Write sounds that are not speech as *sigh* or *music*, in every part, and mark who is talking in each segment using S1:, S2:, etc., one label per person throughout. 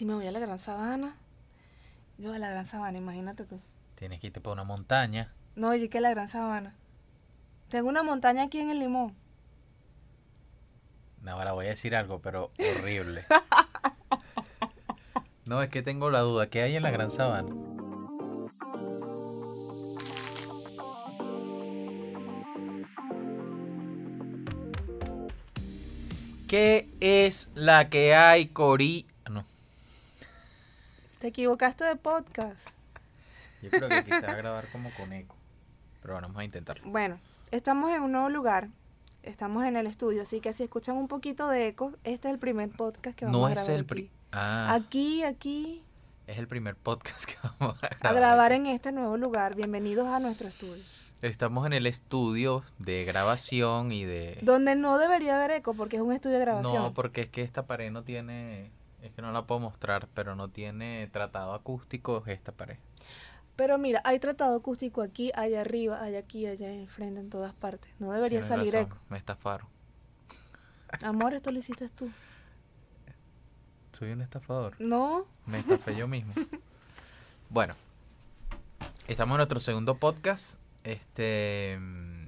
S1: si me voy a la Gran Sabana. Yo a la Gran Sabana, imagínate tú.
S2: Tienes que irte por una montaña.
S1: No, yo que la Gran Sabana. Tengo una montaña aquí en el Limón.
S2: Ahora voy a decir algo, pero horrible. *laughs* No, es que tengo la duda. ¿Qué hay en la Gran Sabana? ¿Qué es la que hay, Cori? No,
S1: Te equivocaste de podcast.
S2: yo creo que quizás grabar como con eco. Pero bueno, vamos a intentarlo.
S1: Bueno, estamos en un nuevo lugar. Estamos en el estudio, así que si escuchan un poquito de eco, este es el primer podcast que vamos
S2: No
S1: a
S2: es
S1: grabar
S2: el
S1: aquí.
S2: pri- Ah,
S1: Aquí, aquí,
S2: es el primer podcast que vamos a
S1: a
S2: grabar.
S1: grabar
S2: aquí.
S1: en este nuevo lugar. Bienvenidos a nuestro estudio.
S2: Estamos en el estudio de grabación y de...
S1: Donde no debería haber eco porque es un estudio de grabación.
S2: No, porque es que esta pared no tiene... Es que no la puedo mostrar, pero no tiene tratado acústico esta pared.
S1: Pero mira, hay tratado acústico aquí, allá arriba, allá aquí, allá enfrente, en todas partes. No debería
S2: Tienes
S1: salir
S2: razón,
S1: eco.
S2: Me estafaron.
S1: Amor, esto lo hiciste tú.
S2: Soy un estafador.
S1: No,
S2: Me estafé yo mismo. Bueno, estamos en nuestro segundo podcast. Este, mm,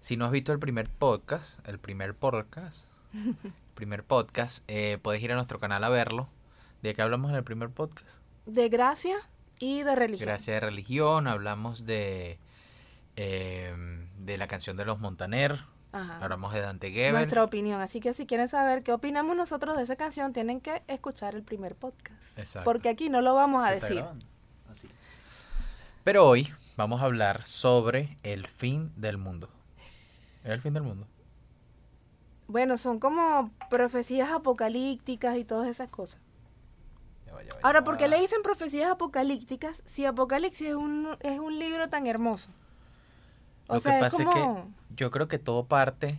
S2: si no has visto el primer podcast, el primer podcast, *laughs* primer podcast, eh, puedes ir a nuestro canal a verlo. ¿De qué hablamos en el primer podcast?
S1: de gracia y de religión.
S2: Gracias de religión, hablamos de eh, de la canción de los Montaner,
S1: Ajá.
S2: hablamos de Dante Gebel.
S1: Nuestra opinión. Así que si quieren saber qué opinamos nosotros de esa canción, tienen que escuchar el primer podcast.
S2: Exacto.
S1: Porque aquí no lo vamos a
S2: Se
S1: decir.
S2: Así. Pero hoy vamos a hablar sobre el fin del mundo. ¿Es el fin del mundo?
S1: Bueno, son como profecías apocalípticas y todas esas cosas.
S2: Ya va, ya va, ya
S1: Ahora. ¿por qué le dicen profecías apocalípticas si Apocalipsis es un, es un libro tan hermoso? O
S2: Lo
S1: sea,
S2: que pasa
S1: es
S2: es
S1: como...
S2: que yo creo que todo parte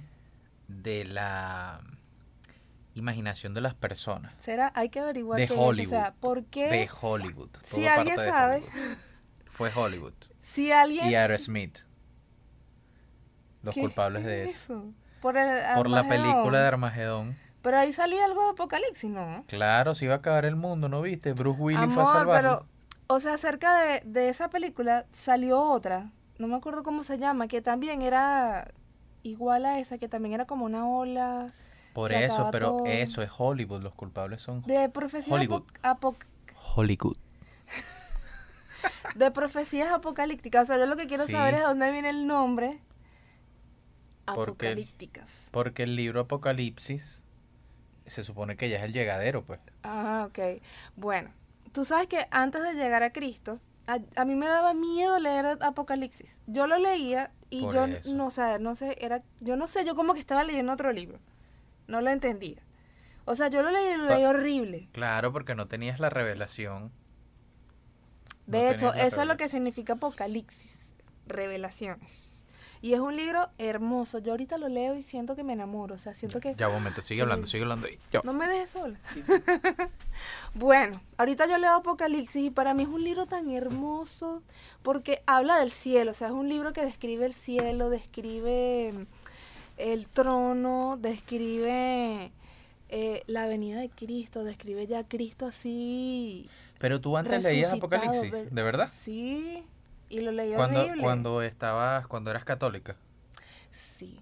S2: de la imaginación de las personas.
S1: ¿Será? Hay que averiguar
S2: De
S1: qué es eso. O
S2: Hollywood.
S1: sea, ¿por qué?
S2: De Hollywood.
S1: Si alguien sabe-
S2: Hollywood. Fue Hollywood. *laughs*
S1: Si alguien...
S2: Y Aerosmith. Los
S1: ¿Qué
S2: culpables
S1: es
S2: de eso.
S1: Por, el
S2: Por la película de Armagedón.
S1: Pero ahí salía algo de Apocalipsis, ¿no?
S2: Claro, se iba a acabar el mundo, ¿no viste? Bruce Willis fue a
S1: Amor,
S2: salvarlo.
S1: pero, o sea, cerca de, de esa película salió otra, no me acuerdo cómo se llama, que también era igual a esa, que también era como una ola
S2: Por eso, pero
S1: todo.
S2: eso es Hollywood, los culpables son
S1: de profecías,
S2: Hollywood.
S1: apoc-
S2: Hollywood. *laughs*
S1: de profecías apocalípticas. O sea, yo lo que quiero
S2: Sí.
S1: saber es de dónde viene el nombre.
S2: Porque-
S1: Apocalípticas.
S2: Porque el libro Apocalipsis se supone que ya es el llegadero, pues.
S1: Ah, ok. Bueno, tú sabes que antes de llegar a Cristo, a, a mí me daba miedo leer Apocalipsis. Yo lo leía y
S2: Por
S1: yo
S2: eso.
S1: no, o sea, no sé, era, yo no sé, yo como que estaba leyendo otro libro. No lo entendía. O sea, yo lo leí y lo
S2: Pa-
S1: leí horrible.
S2: Claro, porque no tenías la revelación.
S1: De
S2: No
S1: hecho, eso es lo que significa Apocalipsis, revelaciones. Y es un libro hermoso. Yo ahorita lo leo y siento que me enamoro. O sea, siento que...
S2: Ya, un momento, sigue hablando, *laughs* sigue hablando. ahí.
S1: No me dejes sola. *laughs* bueno, ahorita yo leo Apocalipsis y para mí es un libro tan hermoso porque habla del cielo, o sea, es un libro que describe el cielo, describe mm, el trono, describe eh, la venida de Cristo, describe ya a Cristo así.
S2: Pero tú antes leías Apocalipsis, ¿de verdad?
S1: Sí, y lo leí
S2: Cuando,
S1: horrible.
S2: cuando estabas, cuando eras católica.
S1: Sí,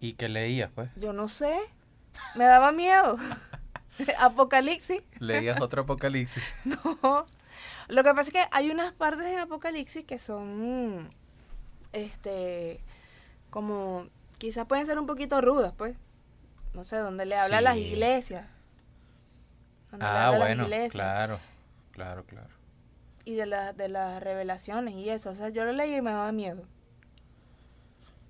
S2: ¿Y que leías, pues?
S1: yo no sé, me daba miedo. *laughs* Apocalipsis.
S2: Leías *laughs* otro Apocalipsis.
S1: No. Lo que pasa es que hay unas partes en Apocalipsis que son, este, como, quizás pueden ser un poquito rudas, pues. No sé, donde le habla a las iglesias. Donde le
S2: Ah,
S1: habla a las
S2: bueno,
S1: iglesias.
S2: claro, claro, claro.
S1: Y de, la- de las revelaciones y eso. O sea, yo lo leí y me daba miedo.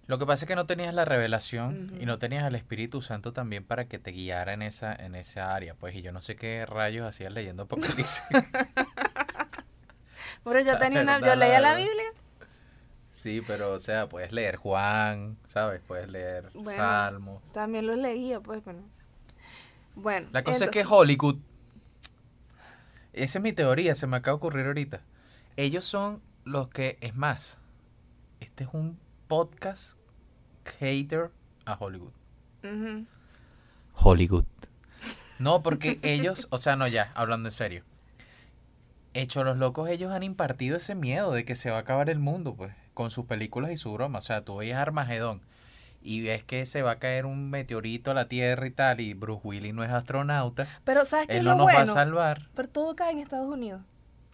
S2: Lo que pasa es que no tenías la revelación
S1: Ujú.
S2: y no tenías al Espíritu Santo también para que te guiara en esa, en esa área, pues, y yo no sé qué rayos hacías leyendo Apocalipsis. *laughs*
S1: Pero yo tenía una, yo leía la. Biblia.
S2: sí, pero, o sea, puedes leer Juan, ¿sabes? Puedes leer
S1: Bueno,
S2: Salmos.
S1: También los leía, pues, bueno. Bueno.
S2: La cosa es que
S1: entonces-
S2: Hollywood, esa es mi teoría, se me acaba de ocurrir ahorita. Ellos son los que, es más, este es un podcast hater a Hollywood. Hollywood. No, porque ellos, o sea, no ya, hablando en serio. Hecho los locos, ellos han impartido ese miedo de que se va a acabar el mundo, pues, con sus películas y su broma. O sea, tú veías Armagedón y ves que se va a caer un meteorito a la Tierra y tal, y Bruce Willis no es astronauta.
S1: Pero ¿sabes qué es
S2: Él
S1: lo
S2: no nos va a salvar.
S1: Pero todo cae en Estados Unidos.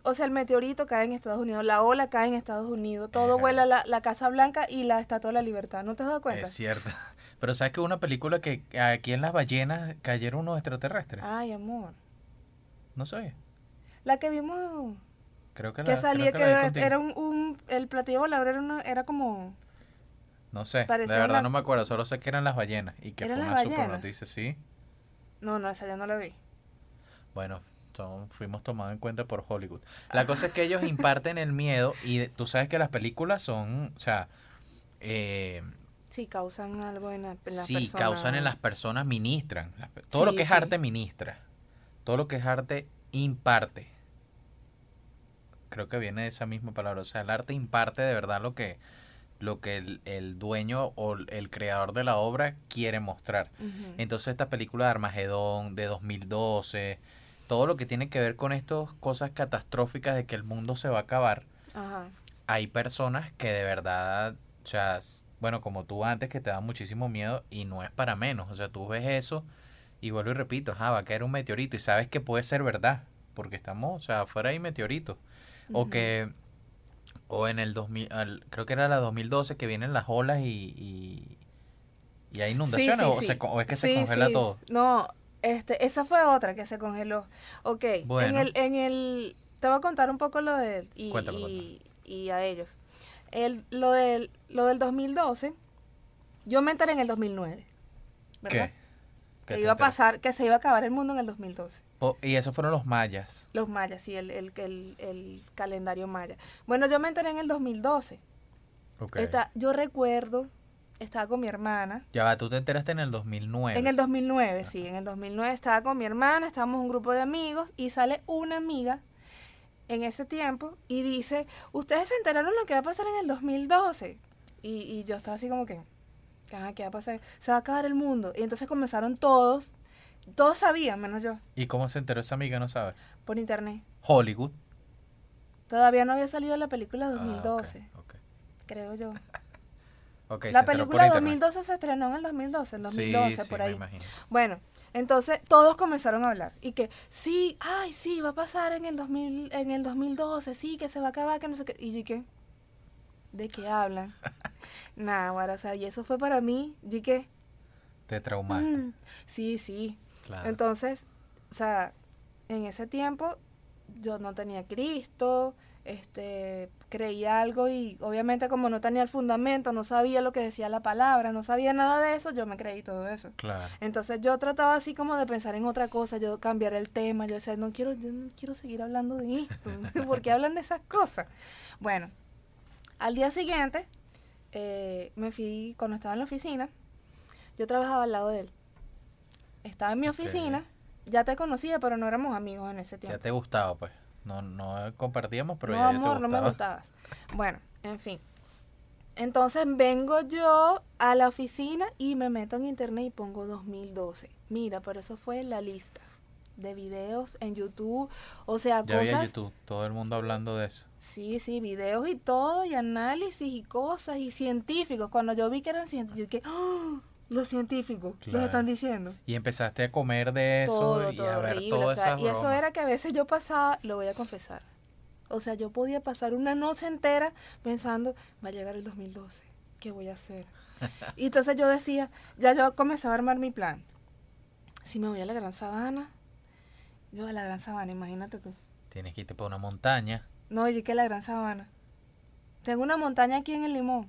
S1: O sea, el meteorito cae en Estados Unidos, la ola cae en Estados Unidos, todo
S2: Ajá.
S1: vuela la, la Casa Blanca y la Estatua de la Libertad. ¿No te has dado cuenta?
S2: Es cierto. *laughs* Pero ¿sabes que una película que aquí en las ballenas cayeron unos extraterrestres?
S1: Ay, amor.
S2: No sé.
S1: La que vimos
S2: Creo que,
S1: que
S2: la,
S1: salía,
S2: creo que
S1: que
S2: la vi
S1: era, era un, un- el platillo volador era, una- era como...
S2: No sé, de verdad
S1: una-
S2: no me acuerdo, solo sé que eran las ballenas y que fue
S1: ¿Eran
S2: una
S1: las
S2: super
S1: ballenas?
S2: noticia, sí.
S1: No, no, esa ya no la vi.
S2: Bueno, son- fuimos tomados en cuenta por Hollywood. La cosa es que ellos imparten el miedo y de- tú sabes que las películas son, o sea, eh,
S1: Sí, causan algo en, la, en las
S2: sí,
S1: personas.
S2: causan en las personas, ministran. Las Todo lo
S1: Sí,
S2: que es
S1: sí.
S2: arte ministra. Todo lo que es arte imparte. Creo que viene de esa misma palabra. O sea, el arte imparte de verdad lo que, lo que el, el dueño o el creador de la obra quiere mostrar. Entonces esta película de Armagedón de 2012, todo lo que tiene que ver con estas cosas catastróficas de que el mundo se va a acabar, hay personas que de verdad, o sea, bueno, como tú antes que te da muchísimo miedo y no es para menos, o sea, tú ves eso y vuelvo y repito, ajá, va a caer un meteorito y sabes que puede ser verdad, porque estamos, o sea, afuera hay meteoritos, o que, o en el 2000, al- creo que era la 2012 que vienen las olas y, y, y hay inundaciones,
S1: sí,
S2: o,
S1: sí.
S2: se o es que se congela todo.
S1: No, este, esa fue otra que se congeló. Ok,
S2: Bueno.
S1: en el, en el, te voy a contar un poco lo de y,
S2: Cuéntame,
S1: y, y a ellos. El, lo, del, lo del 2012, yo me enteré en el 2009, ¿verdad?
S2: ¿Qué? ¿Qué
S1: Que iba a pasar, que se iba a acabar el mundo en el 2012.
S2: Oh, y esos fueron los mayas.
S1: Los mayas, sí, el, el, el, el calendario maya. Bueno, yo me enteré en el 2012.
S2: Ok.
S1: Esta- yo recuerdo, estaba con mi hermana,
S2: Ya va, tú te enteraste en el 2009.
S1: En el 2009, sí, en el 2009 estaba con mi hermana, estábamos un grupo de amigos y sale una amiga en ese tiempo y dice, ustedes se enteraron lo que va a pasar en el 2012. Y, y yo estaba así como que, "Ajá, ¿qué va a pasar? Se va a acabar el mundo. Y entonces comenzaron todos, todos sabían, menos yo,
S2: ¿Y cómo se enteró esa amiga? No sabes.
S1: por internet.
S2: Hollywood.
S1: Todavía no había salido la película
S2: Ah, ok,
S1: 2012,
S2: ok.
S1: creo yo. *laughs* La película
S2: internet.
S1: 2012 se estrenó en el 2012, en
S2: Sí,
S1: 2012,
S2: sí,
S1: por
S2: me
S1: ahí.
S2: imagino.
S1: Bueno, entonces todos comenzaron a hablar y que sí, ay, sí, va a pasar en el 2000, en el 2012, sí, que se va a acabar, que no sé qué. Y yo que, ¿de qué hablan? *laughs* Nada, o sea, y eso fue para mí, yo que,
S2: Te traumaste.
S1: mm, sí, sí.
S2: Claro.
S1: Entonces, o sea, en ese tiempo yo no tenía Cristo, este, creía algo y obviamente como no tenía el fundamento, no sabía lo que decía la palabra, no sabía nada de eso, yo me creí todo eso.
S2: Claro.
S1: Entonces yo trataba así como de pensar en otra cosa, yo cambiar el tema, yo decía, no quiero, yo no quiero seguir hablando de esto, *laughs* porque hablan de esas cosas. Bueno, al día siguiente, eh, me fui, cuando estaba en la oficina, yo trabajaba al lado de él. Estaba en mi oficina, ya te conocía, pero no éramos amigos en ese
S2: Ya
S1: tiempo.
S2: te gustaba, pues. No, no compartíamos, pero
S1: no,
S2: ya, ya
S1: amor,
S2: te
S1: no me
S2: gustaba.
S1: gustabas. Bueno, en fin. Entonces vengo yo a la oficina y me meto en internet y pongo 2012. Mira, pero eso fue la lista de videos en YouTube, o sea,
S2: Ya
S1: cosas.
S2: YouTube, todo el mundo hablando de eso.
S1: Sí, sí, videos y todo, y análisis y cosas, y científicos. Cuando yo vi que eran científicos, yo que, ¡Ah! Los científicos,
S2: Claro.
S1: los están diciendo.
S2: Y empezaste a comer de eso
S1: todo,
S2: y
S1: todo
S2: a ver
S1: horrible.
S2: todas
S1: o sea,
S2: esas
S1: y eso era que a veces yo pasaba, lo voy a confesar. O sea, yo podía pasar una noche entera pensando, va a llegar el 2012, ¿qué voy a hacer? *laughs* y entonces yo decía, ya yo comenzaba a armar mi plan. Si me voy a la Gran Sabana, yo a la Gran Sabana, imagínate tú.
S2: Tienes que irte por una montaña.
S1: No, y que la Gran Sabana. Tengo una montaña aquí en el Limón.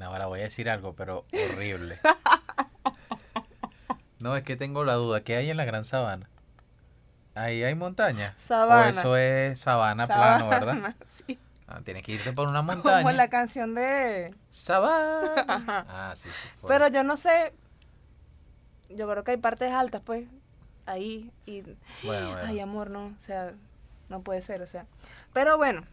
S2: Ahora voy a decir algo, pero horrible. *laughs* no, es que tengo la duda. ¿Qué hay en la Gran Sabana? Ahí hay montaña.
S1: Sabana.
S2: O eso es sabana, plano, ¿verdad? *laughs*
S1: Sí.
S2: Ah, tienes que irte por una montaña.
S1: Como la canción de...
S2: Sabana. *laughs* Ah, sí, sí. por
S1: Pero yo no sé. Yo creo que hay partes altas, pues. Ahí. Y.
S2: Bueno, bueno.
S1: Ay, amor, no. O sea, no puede ser, o sea. Pero bueno.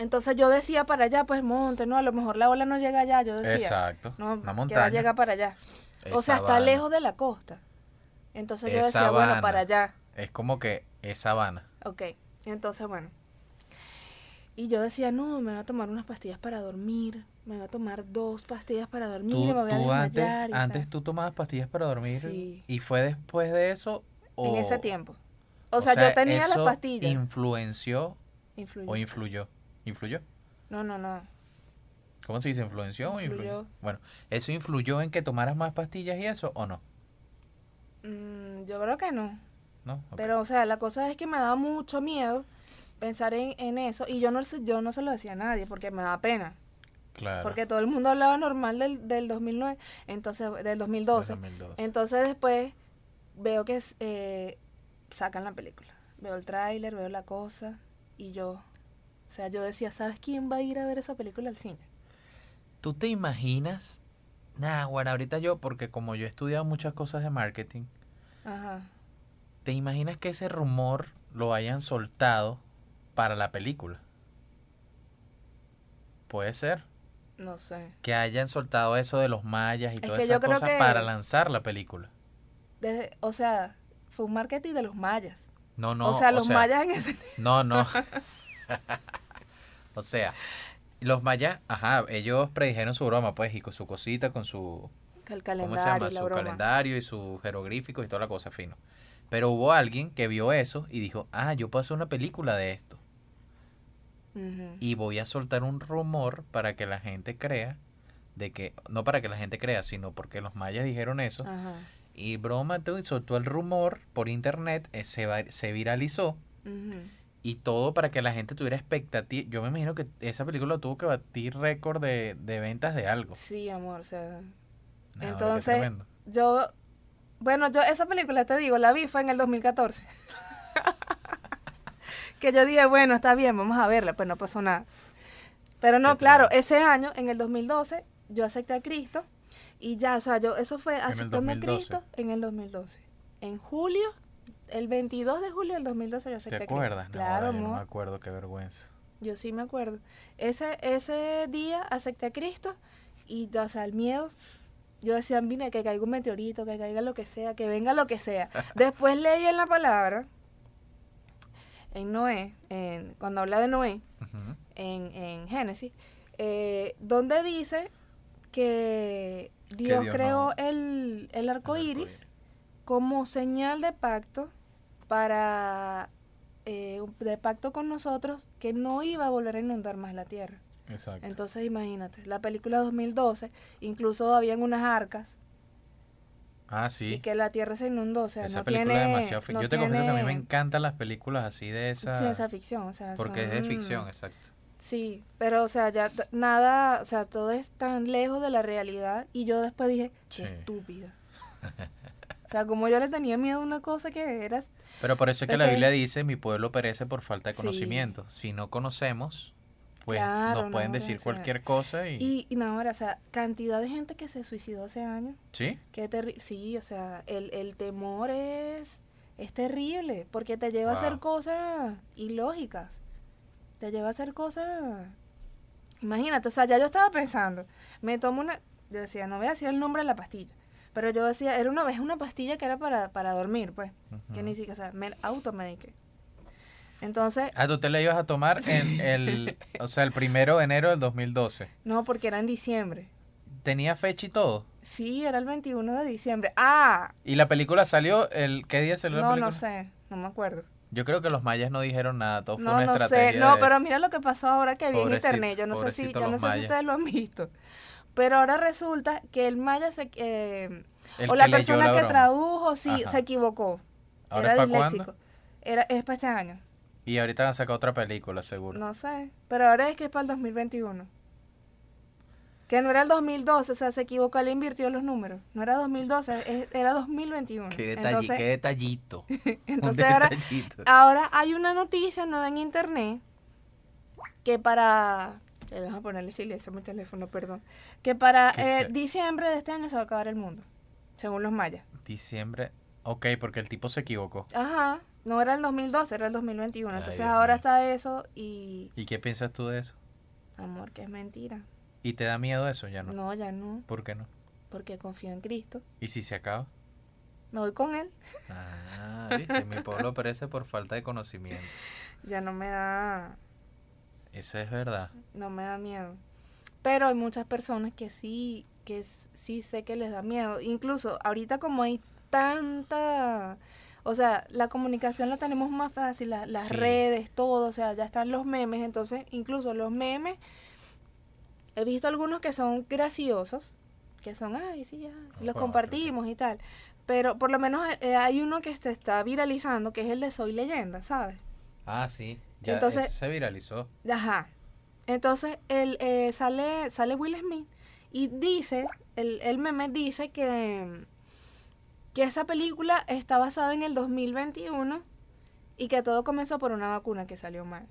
S1: Entonces yo decía para allá, pues monte, ¿no? A lo mejor la ola no llega allá, yo decía.
S2: Exacto.
S1: No,
S2: una
S1: que va
S2: montaña.
S1: a llegar para allá.
S2: Es
S1: o sea, está lejos de la costa. Entonces yo decía, bueno, para allá.
S2: Es como que es sabana.
S1: Ok, entonces bueno. Y yo decía, no, me voy a tomar unas pastillas para dormir. Me voy a tomar dos pastillas para dormir.
S2: Tú,
S1: y me voy a
S2: tú antes,
S1: desmayar. y
S2: antes tú tomabas pastillas para dormir
S1: Sí.
S2: y fue después de eso o
S1: En ese tiempo. O, sea, yo tenía las
S2: eso
S1: pastillas.
S2: influenció
S1: Influyó.
S2: o influyó. ¿Influyó?
S1: No, no, no.
S2: ¿Cómo se dice? ¿Influenció o influyó?
S1: Influyó.
S2: Bueno, ¿eso influyó en que tomaras más pastillas y eso o no?
S1: Mm, yo creo que no.
S2: ¿No?
S1: Pero, o sea, la cosa es que me daba mucho miedo pensar en, en eso. Y yo no, se- yo no se lo decía a nadie porque me daba pena.
S2: claro.
S1: Porque todo el mundo hablaba normal del, del 2009, entonces, del 2012.
S2: 2002.
S1: Entonces después veo que eh, sacan la película. Veo el tráiler, veo la cosa y yo, o sea, yo decía, ¿sabes quién va a ir a ver esa película al cine?
S2: ¿Tú te imaginas? Nah, bueno, ahorita yo, porque como yo he estudiado muchas cosas de marketing,
S1: Ajá.
S2: ¿te imaginas que ese rumor lo hayan soltado para la película? Puede ser.
S1: No sé.
S2: Que hayan soltado eso de los mayas y
S1: Es
S2: todas esas cosas para lanzar la película.
S1: Desde- o sea, fue un marketing de los mayas.
S2: No, no.
S1: o sea, los mayas en ese
S2: No, no. *laughs* *laughs* *laughs* o sea, los mayas, ajá, ellos predijeron su broma, pues, y con su cosita, con su,
S1: el
S2: ¿cómo se
S1: calendario,
S2: llama? Su
S1: broma.
S2: calendario y sus jeroglíficos y toda la cosa fino. Pero hubo alguien que vio eso y dijo, ah, yo puedo hacer una película de esto. Y voy a soltar un rumor para que la gente crea de que, no para que la gente crea, sino porque los mayas dijeron eso. Y broma, tú, y soltó el rumor por internet, eh, se, va- se viralizó. Y todo para que la gente tuviera expectativa. Yo me imagino que esa película tuvo que batir récord de, de ventas de algo.
S1: Sí, amor, o sea, Entonces- yo, bueno, yo esa película, te digo, la vi fue en el 2014. *laughs* que yo dije, bueno, está bien, vamos a verla, pues no pasó nada. Pero no, claro, ese año, en el 2012, yo acepté a Cristo y ya, o sea, yo, eso fue aceptando a
S2: 2012.
S1: Cristo en el 2012. En julio, el 22 de julio del 2012 yo acepté
S2: ¿Te
S1: a Cristo.
S2: acuerdas? No,
S1: Claro,
S2: ahora yo no me acuerdo, qué vergüenza.
S1: Yo sí me acuerdo. Ese, ese día acepté a Cristo y, o sea, el miedo, yo decía, mira, que caiga un meteorito, que caiga lo que sea, que venga lo que sea. *laughs* Después leí en la palabra, en Noé, en, cuando habla de Noé, en, en Génesis, eh, donde dice que Dios,
S2: Dios
S1: creó
S2: no-
S1: el, el arco
S2: El
S1: iris como señal de pacto para eh, un- de pacto con nosotros que no iba a volver a inundar más la tierra.
S2: Exacto.
S1: Entonces imagínate, la película 2012, incluso habían unas arcas
S2: ah,
S1: y
S2: sí.
S1: que la tierra se inundó, o sea,
S2: esa
S1: no
S2: película
S1: tiene,
S2: es demasiado
S1: no
S2: Yo te confieso que a mí me
S1: tiene
S2: encantan las películas así de esa.
S1: ciencia ficción, o sea,
S2: porque es de ficción, exacto.
S1: Sí, pero o sea, ya nada, o sea, todo es tan lejos de la realidad y yo después dije,
S2: Sí.
S1: qué estúpida. *laughs* o sea, como yo le tenía miedo a una cosa que era,
S2: Pero por eso es que la Biblia dice, mi pueblo perece por falta de
S1: Sí.
S2: conocimiento. Si no conocemos, pues
S1: Claro,
S2: nos pueden
S1: no,
S2: decir
S1: sea,
S2: cualquier cosa y...
S1: y, y no, ahora, o sea, cantidad de gente que se suicidó hace años,
S2: ¿Sí?
S1: qué terri- sí, o sea, el, el temor es, es terrible, porque te lleva a hacer cosas ilógicas, te lleva a hacer cosas, imagínate, o sea, ya yo estaba pensando, me tomo una, yo decía, no voy a decir el nombre de la pastilla, pero yo decía, era una vez una pastilla que era para, para dormir, pues, que ni siquiera, o sea, me automediqué. Entonces,
S2: Ah, tú te la ibas a tomar en el... o sea, el primero de enero del 2012.
S1: no, porque era en diciembre.
S2: ¿Tenía fecha y todo?
S1: Sí, era el 21 de diciembre. Ah,
S2: ¿Y la película salió el... ¿Qué día salió la
S1: no,
S2: película?
S1: no sé, no me acuerdo.
S2: Yo creo que los mayas no dijeron nada, todo fue
S1: No,
S2: una
S1: no sé.
S2: estrategia
S1: No,
S2: de
S1: pero mira lo que pasó ahora que vi en internet. Yo no sé si, yo no sé si ustedes lo han visto. Pero ahora resulta que el maya se, eh,
S2: El
S1: o la persona
S2: la
S1: que tradujo sí
S2: Ajá.
S1: se equivocó.
S2: ¿Ahora
S1: Era
S2: es para
S1: disléxico.
S2: cuándo?
S1: Era es para este año.
S2: Y ahorita van a sacar otra película, seguro.
S1: No sé, pero ahora es que es para el 2021. Que no era el 2012, o sea, se equivocó, le invirtió los números. No era 2012, es- era 2021.
S2: Qué, detalle-
S1: Entonces,
S2: qué detallito. *laughs*
S1: Entonces. Ahora hay una noticia nueva en internet que para... eh, Déjame ponerle silencio a mi teléfono, perdón. Que para eh, diciembre de este año se va a acabar el mundo, según los mayas.
S2: Diciembre. Ok, porque el tipo se equivocó.
S1: Ajá, no era el 2012, era el 2021.
S2: Ay,
S1: Entonces
S2: Dios
S1: ahora
S2: mío.
S1: está eso y...
S2: ¿Y qué piensas tú de eso?
S1: Amor, que es mentira.
S2: ¿Y te da miedo eso? Ya no.
S1: No, ya no,
S2: ¿Por qué no?
S1: porque confío en Cristo.
S2: ¿Y si se acaba?
S1: Me voy con él.
S2: Ah, viste, mi pueblo *laughs* perece por falta de conocimiento.
S1: Ya no me da,
S2: Eso es verdad.
S1: no me da miedo. Pero hay muchas personas que sí, que sí sé que les da miedo. Incluso ahorita como hay tanta, o sea, la comunicación la tenemos más fácil, la- las
S2: Sí.
S1: redes, todo, o sea, ya están los memes, entonces incluso los memes, he visto algunos que son graciosos, que son, ay, sí, ya, los
S2: Ojo,
S1: compartimos y tal. Pero por lo menos eh, hay uno que se está viralizando, que es el de Soy Leyenda, ¿sabes?
S2: Ah, sí. Ya
S1: Entonces-
S2: eso se viralizó.
S1: Ajá. Entonces él, eh, sale, sale Will Smith y dice, el, el meme dice que, que esa película está basada en el 2021 y que todo comenzó por una vacuna que salió mal.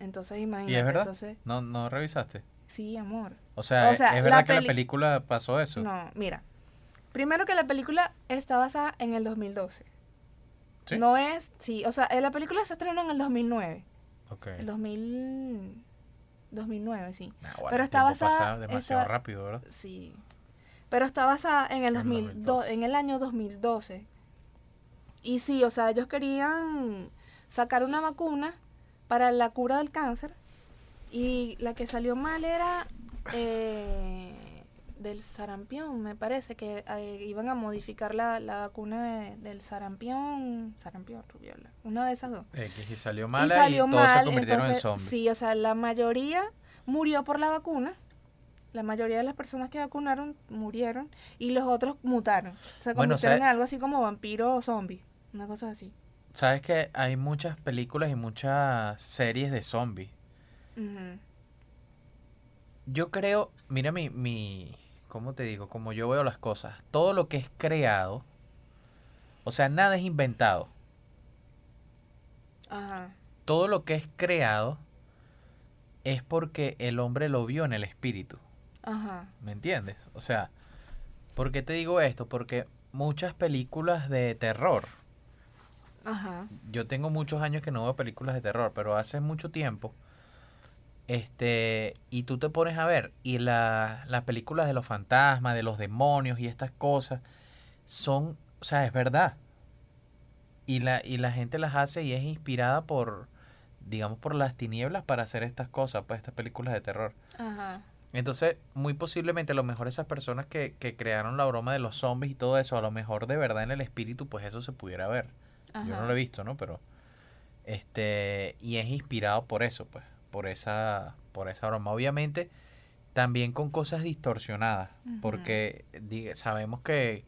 S1: Entonces imagínate.
S2: ¿Y es verdad?
S1: Entonces,
S2: ¿No, no revisaste?
S1: sí, amor.
S2: O sea,
S1: O sea,
S2: ¿es verdad
S1: la
S2: que la película pasó eso?
S1: No, mira. Primero que la película está basada en el 2012.
S2: ¿Sí?
S1: No es, sí, o sea, eh, la película se estrenó en el 2009.
S2: Ok.
S1: El 2000, 2009, sí.
S2: Nah, bueno,
S1: pero está basada-
S2: demasiado
S1: está-
S2: rápido, ¿verdad?
S1: Sí. Pero está basada en el
S2: En
S1: 2002,
S2: 2012.
S1: en el año 2012. Y sí, o sea, ellos querían sacar una vacuna para la cura del cáncer y la que salió mal era eh, del sarampión, me parece que eh, iban a modificar la, la vacuna de- del sarampión, sarampión, rubiola, una de esas dos.
S2: X, y salió mala y,
S1: salió
S2: todos
S1: mal,
S2: se convirtieron
S1: entonces,
S2: en zombies.
S1: Sí, o sea, la mayoría murió por la vacuna. La mayoría de las personas que vacunaron murieron y los otros mutaron. Se
S2: Bueno,
S1: convirtieron
S2: ¿sabe-
S1: en algo así como vampiro o zombie. Una cosa así.
S2: Sabes que hay muchas películas y muchas series de zombies. Yo creo, mira mi, mi, ¿cómo te digo? Como yo veo las cosas. Todo lo que es creado, o sea, nada es inventado.
S1: Ajá.
S2: Todo lo que es creado es porque el hombre lo vio en el espíritu.
S1: Ajá.
S2: ¿Me entiendes? O sea, ¿por qué te digo esto? Porque muchas películas de terror,
S1: Ajá.
S2: yo tengo muchos años que no veo películas de terror, pero hace mucho tiempo, este, y tú te pones a ver, y la- las películas de los fantasmas, de los demonios y estas cosas, son, o sea, es verdad. Y la, y la gente las hace y es inspirada por, digamos, por las tinieblas para hacer estas cosas, pues estas películas de terror.
S1: Ajá.
S2: Entonces, muy posiblemente a lo mejor esas personas que, que crearon la broma de los zombies y todo eso, a lo mejor de verdad en el espíritu, pues eso se pudiera ver. Yo no lo he visto, ¿no? Pero, este, y es inspirado por eso, pues, por esa, por esa broma. Obviamente, también con cosas distorsionadas, porque di- sabemos que,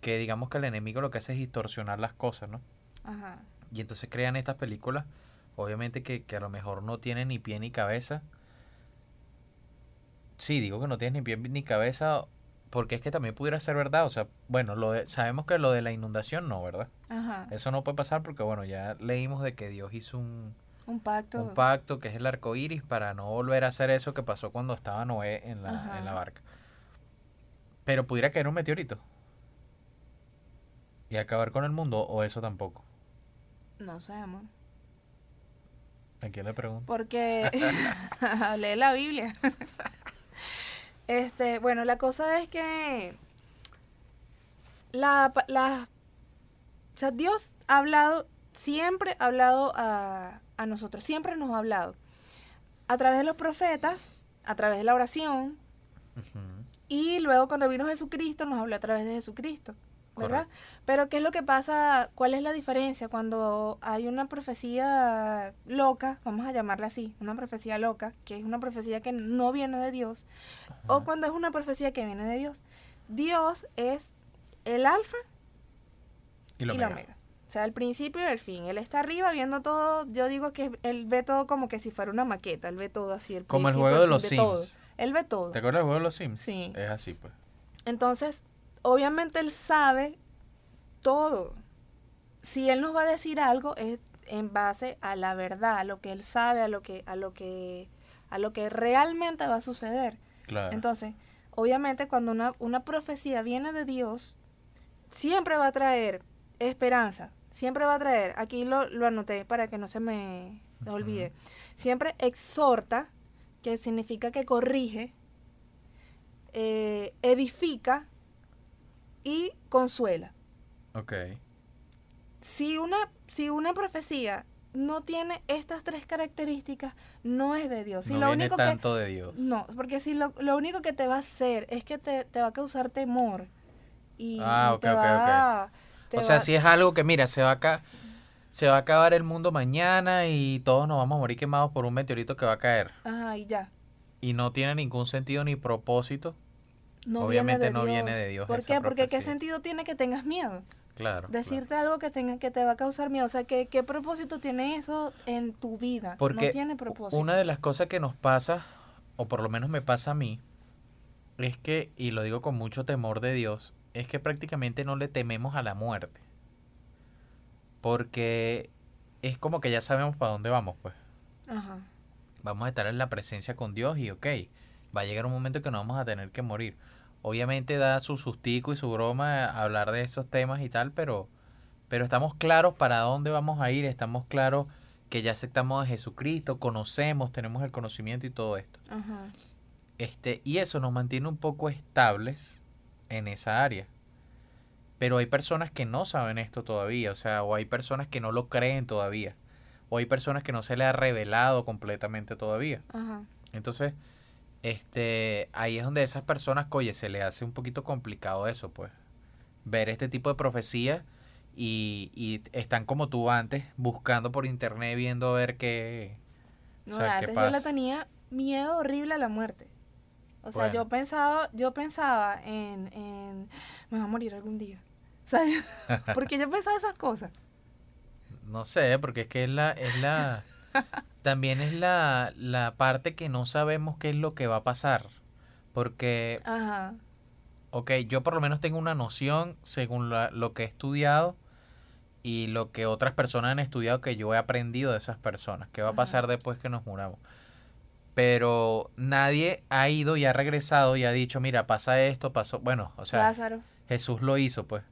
S2: que digamos que el enemigo lo que hace es distorsionar las cosas, ¿no?
S1: Ajá.
S2: Y entonces crean estas películas, obviamente que, que a lo mejor no tienen ni pie ni cabeza. Sí, digo que no tienen ni pie ni cabeza, porque es que también pudiera ser verdad. O sea, bueno, lo de- sabemos que lo de la inundación no, ¿verdad?
S1: Ajá.
S2: Eso no puede pasar porque, bueno, ya leímos de que Dios hizo un,
S1: Un pacto.
S2: un pacto que es el arco iris para no volver a hacer eso que pasó cuando estaba Noé en la, en la barca. Pero pudiera caer un meteorito y acabar con el mundo, o eso tampoco.
S1: No sé, amor.
S2: ¿A quién le pregunto?
S1: Porque *laughs* *laughs* lee la Biblia. este, bueno, la cosa es que la, la o sea, Dios ha hablado, siempre ha hablado a, a nosotros, siempre nos ha hablado. A través de los profetas, a través de la oración, y luego cuando vino Jesucristo nos habló a través de Jesucristo, ¿verdad?
S2: Correcto.
S1: Pero ¿qué es lo que pasa? ¿Cuál es la diferencia cuando hay una profecía loca, vamos a llamarla así, una profecía loca, que es una profecía que no viene de Dios, o cuando es una profecía que viene de Dios? Dios es el alfa
S2: Y
S1: y la
S2: omega.
S1: O sea, el principio y el fin. Él está arriba viendo todo. Yo digo que él ve todo como que si fuera una maqueta. Él ve todo así. El
S2: Como el juego de los
S1: todo.
S2: Sims.
S1: Él ve todo.
S2: ¿Te acuerdas del juego de los Sims?
S1: Sí.
S2: Es así, pues.
S1: Entonces, obviamente él sabe todo. Si él nos va a decir algo es en base a la verdad, a lo que él sabe, a lo que a lo que a lo que realmente va a suceder.
S2: Claro.
S1: Entonces, obviamente cuando una, una profecía viene de Dios, siempre va a traer esperanza, siempre va a traer, aquí lo, lo anoté para que no se me olvide, siempre exhorta, que significa que corrige, eh, edifica y consuela.
S2: Ok.
S1: Si una, si una profecía no tiene estas tres características, no es de Dios. Si
S2: no
S1: lo
S2: viene
S1: único
S2: tanto de Dios.
S1: no, porque si lo, lo único que te va a hacer es que te, te va a causar temor y,
S2: Ah,
S1: y
S2: ok,
S1: te va, te
S2: O sea,
S1: va-
S2: si es algo que, mira, se va a ca- se va a acabar el mundo mañana y todos nos vamos a morir quemados por un meteorito que va a caer.
S1: Ajá, y ya.
S2: Y no tiene ningún sentido ni propósito.
S1: No
S2: Obviamente
S1: viene de
S2: no
S1: Dios.
S2: viene de Dios
S1: ¿Por qué? Porque qué sentido tiene que tengas miedo.
S2: Claro. claro.
S1: Decirte algo que tenga que te va a causar miedo. O sea, ¿qué, qué propósito tiene eso en tu vida?
S2: Porque
S1: no tiene propósito.
S2: una de las cosas que nos pasa, o por lo menos me pasa a mí, es que, y lo digo con mucho temor de Dios, es que prácticamente no le tememos a la muerte. Porque es como que ya sabemos para dónde vamos, pues.
S1: Ajá.
S2: Vamos a estar en la presencia con Dios y ok, va a llegar un momento que no vamos a tener que morir. Obviamente da su sustico y su broma hablar de esos temas y tal, pero, pero estamos claros para dónde vamos a ir, estamos claros que ya aceptamos a Jesucristo, conocemos, tenemos el conocimiento y todo esto.
S1: Ajá.
S2: Este, y eso nos mantiene un poco estables en esa área. Pero hay personas que no saben esto todavía, o sea, o hay personas que no lo creen todavía, o hay personas que no se le ha revelado completamente todavía.
S1: Ajá.
S2: Entonces, este, ahí es donde esas personas, oye, se le hace un poquito complicado eso, pues. Ver este tipo de profecías y, y están como tú antes, buscando por internet, viendo a ver qué.
S1: No,
S2: o sea, ¿qué
S1: antes yo
S2: pasa?
S1: tenía miedo horrible a la muerte. O sea, yo pensaba, yo pensaba en, en me va a morir algún día. O sea, yo- *laughs* porque yo pensaba esas cosas.
S2: No sé, porque es que es la, es la, *laughs* también es la, la parte que no sabemos qué es lo que va a pasar. Porque,
S1: Ajá.
S2: ok, yo por lo menos tengo una noción según la- lo que he estudiado y lo que otras personas han estudiado que yo he aprendido de esas personas. ¿Qué va a
S1: Ajá.
S2: pasar después que nos muramos? Pero nadie ha ido y ha regresado y ha dicho, mira, pasa esto, pasó. Bueno, o sea,
S1: Lázaro.
S2: Jesús lo hizo, pues.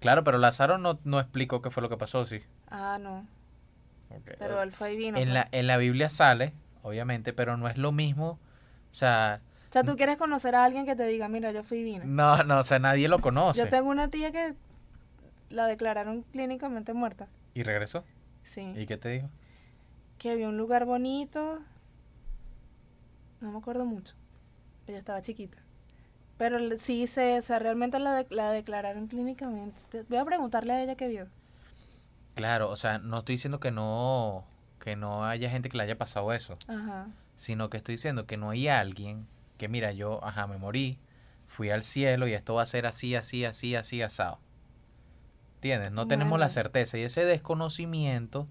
S2: Claro, pero Lázaro no, no explicó qué fue lo que pasó, sí.
S1: Ah, no. Pero él fue y vino.
S2: en
S1: pues.
S2: la, en la Biblia sale, obviamente, pero no es lo mismo. O sea,
S1: O sea, tú quieres conocer a alguien que te diga, mira, yo fui y vine.
S2: no, no, o sea, nadie lo conoce.
S1: Yo tengo una tía que la declararon clínicamente muerta.
S2: ¿Y regresó?
S1: Sí.
S2: ¿Y qué te dijo?
S1: Que había un lugar bonito. No me acuerdo mucho. Ella estaba chiquita. Pero sí se, o sea, realmente la, de- la declararon clínicamente. Te- voy a preguntarle a ella qué vio.
S2: Claro, o sea, no estoy diciendo que no, que no haya gente que le haya pasado eso,
S1: Ajá.
S2: sino que estoy diciendo que no hay alguien que, mira, yo, ajá, me morí, fui al cielo y esto va a ser así, así, así, así, asado. ¿Entiendes? No tenemos la certeza y ese desconocimiento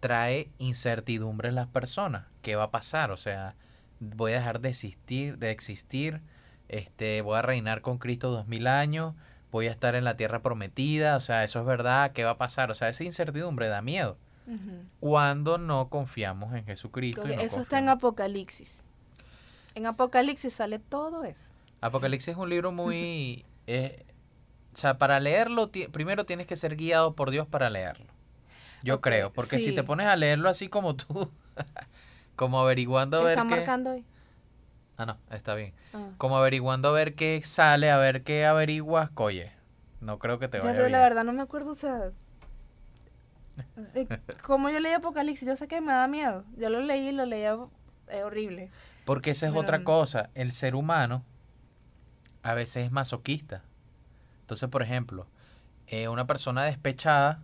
S2: trae incertidumbre en las personas. ¿Qué va a pasar? O sea, voy a dejar de existir, de existir, este, voy a reinar con Cristo dos mil años, voy a estar en la tierra prometida, o sea, eso es verdad, ¿qué va a pasar? O sea, esa incertidumbre da miedo cuando no confiamos en Jesucristo. y
S1: Porque
S2: no
S1: eso está en Apocalipsis. En Apocalipsis sale todo eso.
S2: Apocalipsis es un libro muy... *laughs* eh, o sea, para leerlo, primero tienes que ser guiado por Dios para leerlo. Yo creo, porque si te pones a leerlo así como tú, *laughs* como averiguando a
S1: ¿Qué
S2: ver
S1: está
S2: qué...
S1: marcando hoy?
S2: Ah, no, está bien.
S1: Ah.
S2: Como averiguando a ver qué sale, a ver qué averiguas, coye. No creo que te vaya
S1: yo la verdad no me acuerdo, o sea, de *laughs* cómo yo leí Apocalipsis, yo sé que me da miedo. Yo lo leí y lo leía eh, horrible.
S2: Porque esa es
S1: Pero
S2: otra cosa. El ser humano a veces es masoquista. Entonces, por ejemplo, eh, una persona despechada,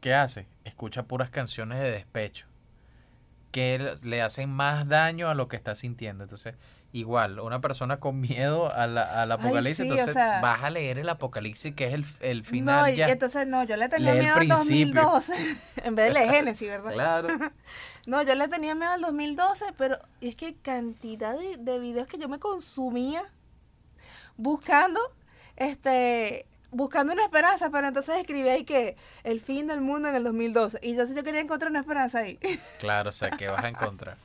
S2: ¿qué hace? Escucha puras canciones de despecho. Que le- hacen más daño a lo que está sintiendo. Entonces, igual, una persona con miedo a la- al
S1: Ay,
S2: apocalipsis,
S1: o
S2: entonces
S1: sea-
S2: vas a leer el apocalipsis, que es el, el final
S1: no,
S2: ya.
S1: entonces no, yo le tenía miedo al
S2: principio.
S1: 2012, *laughs* en vez de leer Génesis, ¿verdad?
S2: Claro. *laughs*
S1: No, yo le tenía miedo al 2012, pero es que cantidad de, de videos que yo me consumía buscando, este, buscando una esperanza, pero entonces escribí ahí que el fin del mundo en el 2012. Y entonces yo quería encontrar una esperanza ahí. *laughs*
S2: Claro, o sea, que vas a encontrar.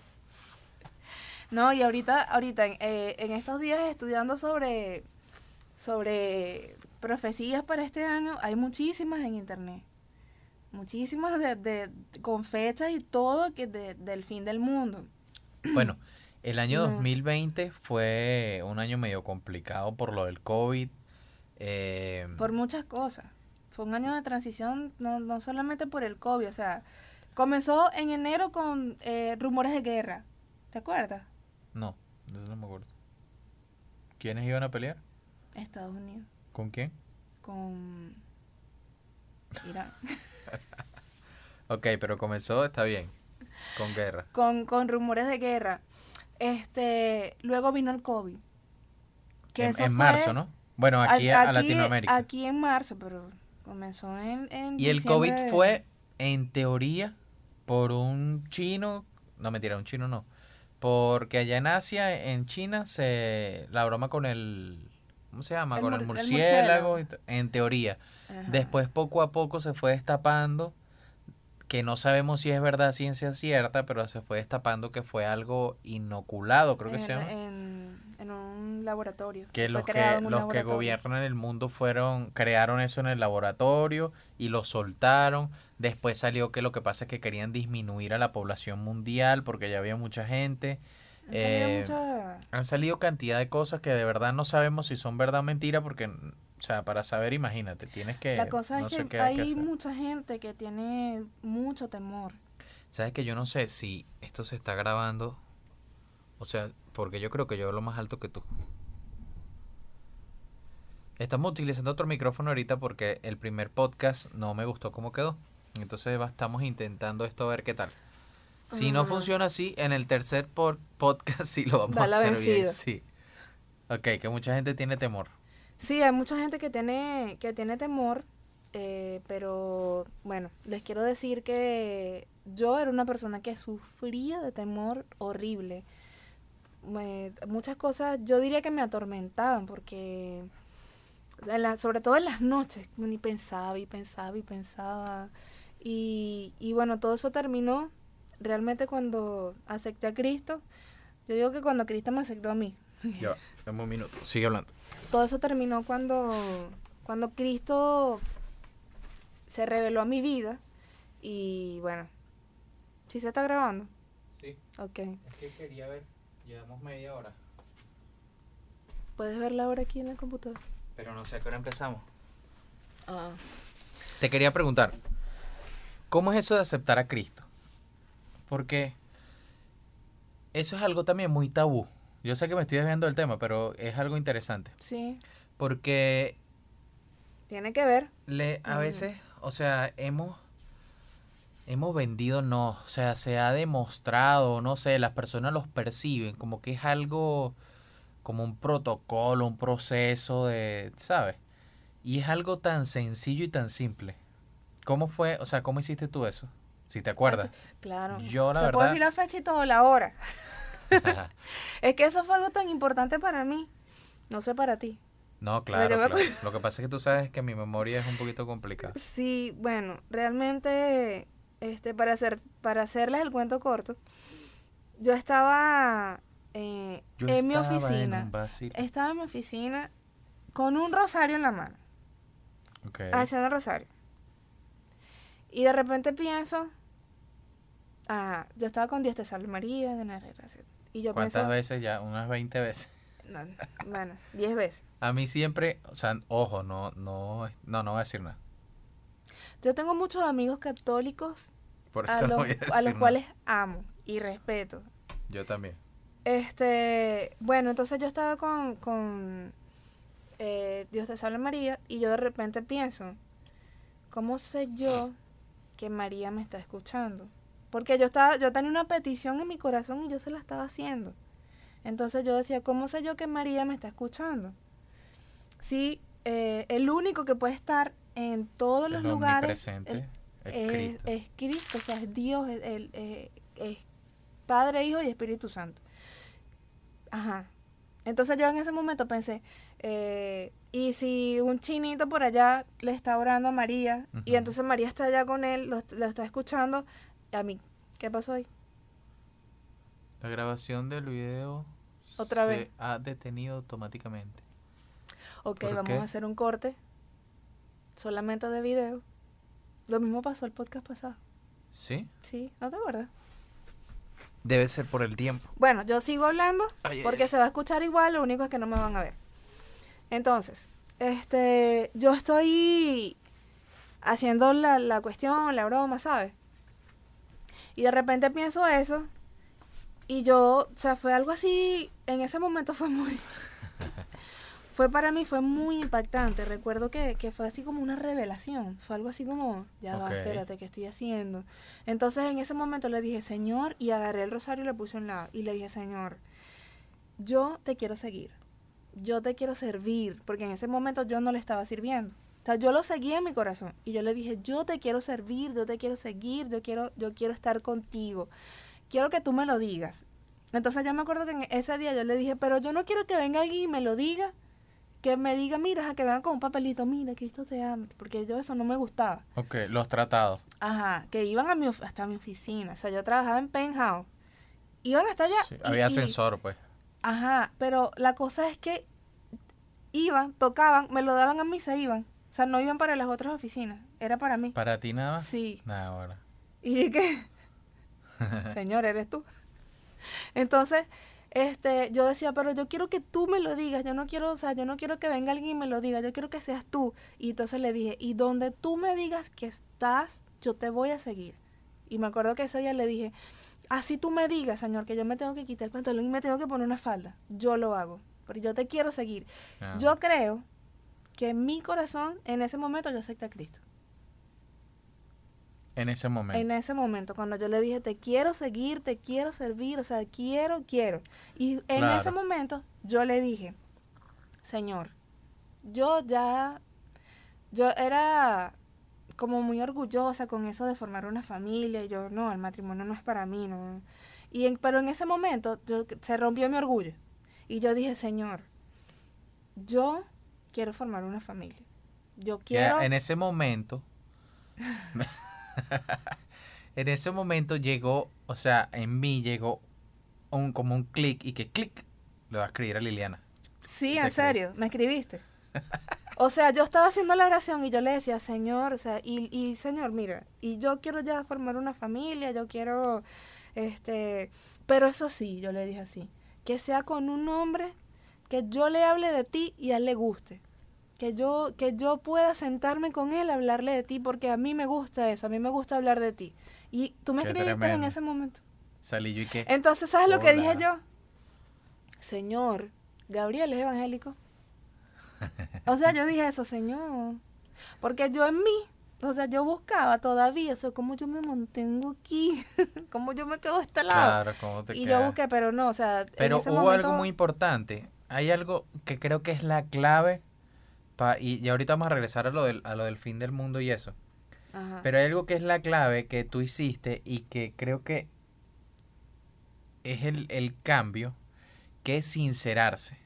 S1: No, y ahorita, ahorita en, eh, en estos días estudiando sobre, sobre profecías para este año, hay muchísimas en internet. Muchísimas de, de- con fechas y todo que de- del fin del mundo. *clears throat*
S2: Bueno, el año
S1: No.
S2: 2020 fue un año medio complicado por lo del COVID. Eh,
S1: Por muchas cosas. fue un año de transición, no, no solamente por el COVID, o sea, comenzó en enero con eh, rumores de guerra. ¿Te acuerdas?
S2: No, de eso no me acuerdo. ¿Quiénes iban a pelear?
S1: Estados Unidos.
S2: ¿Con quién?
S1: Con Irán. *laughs*
S2: Ok, pero comenzó, está bien. Con guerra.
S1: con, con rumores de guerra. Este, luego vino el COVID. Que
S2: En,
S1: eso
S2: en
S1: fue
S2: marzo, ¿no? Bueno, aquí
S1: a-
S2: a, Latinoamérica.
S1: Aquí en marzo, pero comenzó en, en
S2: y el COVID
S1: de-
S2: fue, en teoría, por un chino. No, mentira, un chino no. Porque allá en Asia, en China, se la broma con el. ¿Cómo se llama?
S1: El
S2: con el
S1: mur- el
S2: murciélago. En teoría.
S1: Ajá.
S2: Después, poco a poco, se fue destapando. Que no sabemos si es verdad, ciencia cierta, pero se fue destapando que fue algo inoculado, creo que se llama.
S1: en, laboratorio.
S2: que los que, los que gobiernan el mundo fueron crearon eso en el laboratorio y lo soltaron. Después salió que lo que pasa es que querían disminuir a la población mundial porque ya había mucha gente.
S1: Han salido
S2: eh,
S1: muchas-
S2: han salido cantidad de cosas que de verdad no sabemos si son verdad o mentira porque o sea para saber imagínate tienes que
S1: La cosa
S2: no
S1: es que
S2: qué hay
S1: mucha gente que tiene mucho temor.
S2: sabes que yo no sé si esto se está grabando o sea porque yo creo que yo hablo más alto que tú Estamos utilizando otro micrófono ahorita porque el primer podcast no me gustó cómo quedó. Entonces estamos intentando esto a ver qué tal. Si no
S1: Ah.
S2: funciona así, en el tercer por- podcast *laughs* sí lo vamos a hacer bien. Sí. Ok, que mucha gente tiene temor.
S1: Sí, hay mucha gente que tiene, que tiene temor, eh, pero bueno, les quiero decir que yo era una persona que sufría de temor horrible. Muchas cosas, yo diría que me atormentaban porque, en la- sobre todo en las noches, ni pensaba y pensaba y pensaba. Y, y bueno, todo eso terminó realmente cuando acepté a Cristo. Yo digo que cuando Cristo me aceptó a mí. *laughs*
S2: Ya, dame un minuto. Sigue hablando.
S1: todo eso terminó cuando, cuando Cristo se reveló a mi vida y bueno, ¿sí se está grabando?
S2: Sí,
S1: Ok.
S2: es que quería ver. Llevamos media hora.
S1: ¿Puedes ver la hora aquí en el computador?
S2: Pero no sé a qué hora empezamos.
S1: Ah.
S2: Te quería preguntar, ¿cómo es eso de aceptar a Cristo? Porque eso es algo también muy tabú. Yo sé que me estoy desviando del tema, pero es algo interesante.
S1: Sí,
S2: Porque
S1: tiene que ver.
S2: le, a veces, o sea, hemos, hemos vendido, no, o sea, se ha demostrado, no sé, las personas los perciben como que es algo, como un protocolo, un proceso de, ¿sabes? Y es algo tan sencillo y tan simple. ¿Cómo fue, o sea, cómo hiciste tú eso? Si te acuerdas.
S1: Claro.
S2: Yo, la
S1: Te puedo
S2: verdad-
S1: decir la fecha y todo, la hora. *laughs* *laughs* Es que eso fue algo tan importante para mí. No sé para ti.
S2: no, claro, claro. Lo que pasa es que tú sabes que mi memoria es un poquito complicada. *laughs*
S1: Sí, bueno, realmente, este, para hacer, para hacerles el cuento corto, yo estaba eh,
S2: Yo
S1: en mi oficina.
S2: un.
S1: Estaba en mi oficina con un rosario en la mano, haciendo rosario. Y de repente pienso, ah, yo estaba con Dios te salve María, de gracia. Y yo
S2: ¿Cuántas
S1: pienso,
S2: veces ya? Unas 20 veces.
S1: no, bueno, 10 veces.
S2: A mí siempre, o sea, ojo, no, no, no, no voy a decir nada.
S1: Yo tengo muchos amigos católicos
S2: Por
S1: a
S2: no
S1: los,
S2: voy a decir
S1: a los
S2: nada.
S1: cuales amo y respeto.
S2: Yo también.
S1: Este, bueno, entonces yo estaba con, con eh, Dios te salve María y yo de repente pienso, ¿cómo sé yo que María me está escuchando? Porque yo estaba, yo tenía una petición en mi corazón y yo se la estaba haciendo. Entonces yo decía, ¿cómo sé yo que María me está escuchando? Sí, eh, el único que puede estar en todos los lugares
S2: es
S1: es,
S2: Cristo.
S1: es Cristo, o sea, es Dios, eh, es Padre, Hijo y Espíritu Santo. Ajá. Entonces yo en ese momento pensé, eh, y si un chinito por allá le está orando a María, y entonces María está allá con él, lo, lo está escuchando, a mí, ¿qué pasó ahí?
S2: La grabación del video
S1: Otra
S2: se
S1: vez.
S2: ha detenido automáticamente.
S1: Ok,
S2: ¿Por
S1: vamos
S2: qué?
S1: a hacer un corte solamente de video. Lo mismo pasó el podcast pasado.
S2: ¿Sí?
S1: Sí, ¿no te acuerdas?
S2: Debe ser por el tiempo.
S1: Bueno, yo sigo hablando
S2: Ay,
S1: porque
S2: ay.
S1: se va a escuchar igual, lo único es que no me van a ver. Entonces, este, yo estoy haciendo la, la cuestión, la broma, ¿sabes? Y de repente pienso eso y yo, o sea, fue algo así, en ese momento fue muy, *laughs* fue para mí, fue muy impactante. Recuerdo que, que fue así como una revelación, fue algo así como, ya va, espérate, ¿qué estoy haciendo? Entonces en ese momento le dije, Señor, y agarré el rosario y le puse a un lado, y le dije, Señor, yo te quiero seguir, yo te quiero servir, porque en ese momento yo no le estaba sirviendo. O sea, yo lo seguía en mi corazón y yo le dije, yo te quiero servir, yo te quiero seguir, yo quiero, yo quiero estar contigo. Quiero que tú me lo digas. Entonces yo me acuerdo que en ese día yo le dije, pero yo no quiero que venga alguien y me lo diga, que me diga, mira, que venga con un papelito, mira, Cristo te ama, porque yo eso no me gustaba.
S2: Ok, los tratados.
S1: Ajá, que iban a mi, hasta mi oficina, o sea, yo trabajaba en Penthouse. Iban hasta allá.
S2: Sí,
S1: y-
S2: había
S1: y-
S2: ascensor, pues.
S1: Ajá, pero la cosa es que iban, tocaban, me lo daban a mí, se iban. O sea, no iban para las otras oficinas, era para mí.
S2: ¿Para ti nada más?
S1: Sí.
S2: Nada, ahora.
S1: Y dije, *laughs* señor, eres tú. *laughs* Entonces, este, yo decía, pero yo quiero que tú me lo digas, yo no quiero, o sea, yo no quiero que venga alguien y me lo diga, yo quiero que seas tú. Y entonces le dije, y donde tú me digas que estás, yo te voy a seguir. Y me acuerdo que ese día le dije, así tú me digas, señor, que yo me tengo que quitar el pantalón y me tengo que poner una falda, yo lo hago, pero yo te quiero seguir.
S2: Ah.
S1: Yo creo que en mi corazón, en ese momento, yo acepté a Cristo.
S2: En ese momento.
S1: En ese momento, cuando yo le dije, te quiero seguir, te quiero servir, o sea, quiero, quiero. Y en
S2: Claro.
S1: ese momento yo le dije, Señor, yo ya, yo era como muy orgullosa con eso de formar una familia, y yo, no, el matrimonio no es para mí, no. Y en- pero en ese momento yo, se rompió mi orgullo. Y yo dije, Señor, yo quiero formar una familia. Yo
S2: Ya
S1: quiero...
S2: en ese momento. *laughs* *laughs* *laughs* en ese momento llegó, o sea, en mí llegó un como un clic y que clic le va a escribir a Liliana.
S1: Sí, en serio, me escribiste. *laughs* O sea, yo estaba haciendo la oración y yo le decía, Señor, o sea, y, y Señor, mira, y yo quiero ya formar una familia, yo quiero, este, pero eso sí, yo le dije así, que sea con un hombre que yo le hable de ti y a él le guste. Que yo, que yo pueda sentarme con él hablarle de ti, porque a mí me gusta eso, a mí me gusta hablar de ti. Y tú me
S2: Qué
S1: escribiste en ese momento.
S2: Salí yo y que.
S1: Entonces, ¿sabes lo que dije yo? Señor, Gabriel es evangélico. *laughs* O sea, yo dije eso, Señor. Porque yo en mí, o sea, yo buscaba todavía, o sea, cómo yo me mantengo aquí, *laughs* cómo yo me quedo de este lado.
S2: Claro, ¿cómo te
S1: y yo busqué, pero no, o sea, en
S2: Pero
S1: ese
S2: hubo
S1: momento,
S2: algo muy importante. Hay algo que creo que es la clave. Pa- y, y ahorita vamos a regresar a lo, del, a lo del fin del mundo y eso.
S1: Ajá.
S2: Pero hay algo que es la clave que tú hiciste y que creo que es el, el cambio, que es sincerarse.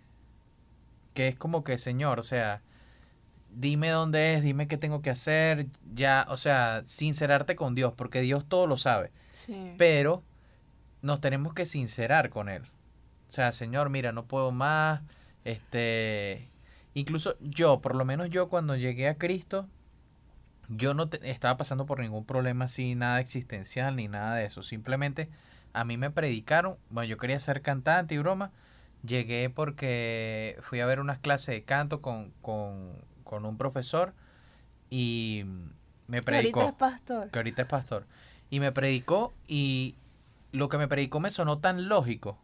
S2: Que es como que, Señor, o sea, dime dónde es, dime qué tengo que hacer, ya, o sea, sincerarte con Dios, porque Dios todo lo sabe.
S1: sí.
S2: Pero nos tenemos que sincerar con Él. O sea, Señor, mira, no puedo más. Este, incluso yo, por lo menos yo cuando llegué a Cristo, yo no te- estaba pasando por ningún problema así, nada existencial ni nada de eso. Simplemente a mí me predicaron, bueno, yo quería ser cantante y broma. Llegué porque fui a ver unas clases de canto con, con, con un profesor y me
S1: Que ahorita
S2: predicó
S1: es pastor.
S2: que ahorita es pastor, y me predicó y lo que me predicó me sonó tan lógico.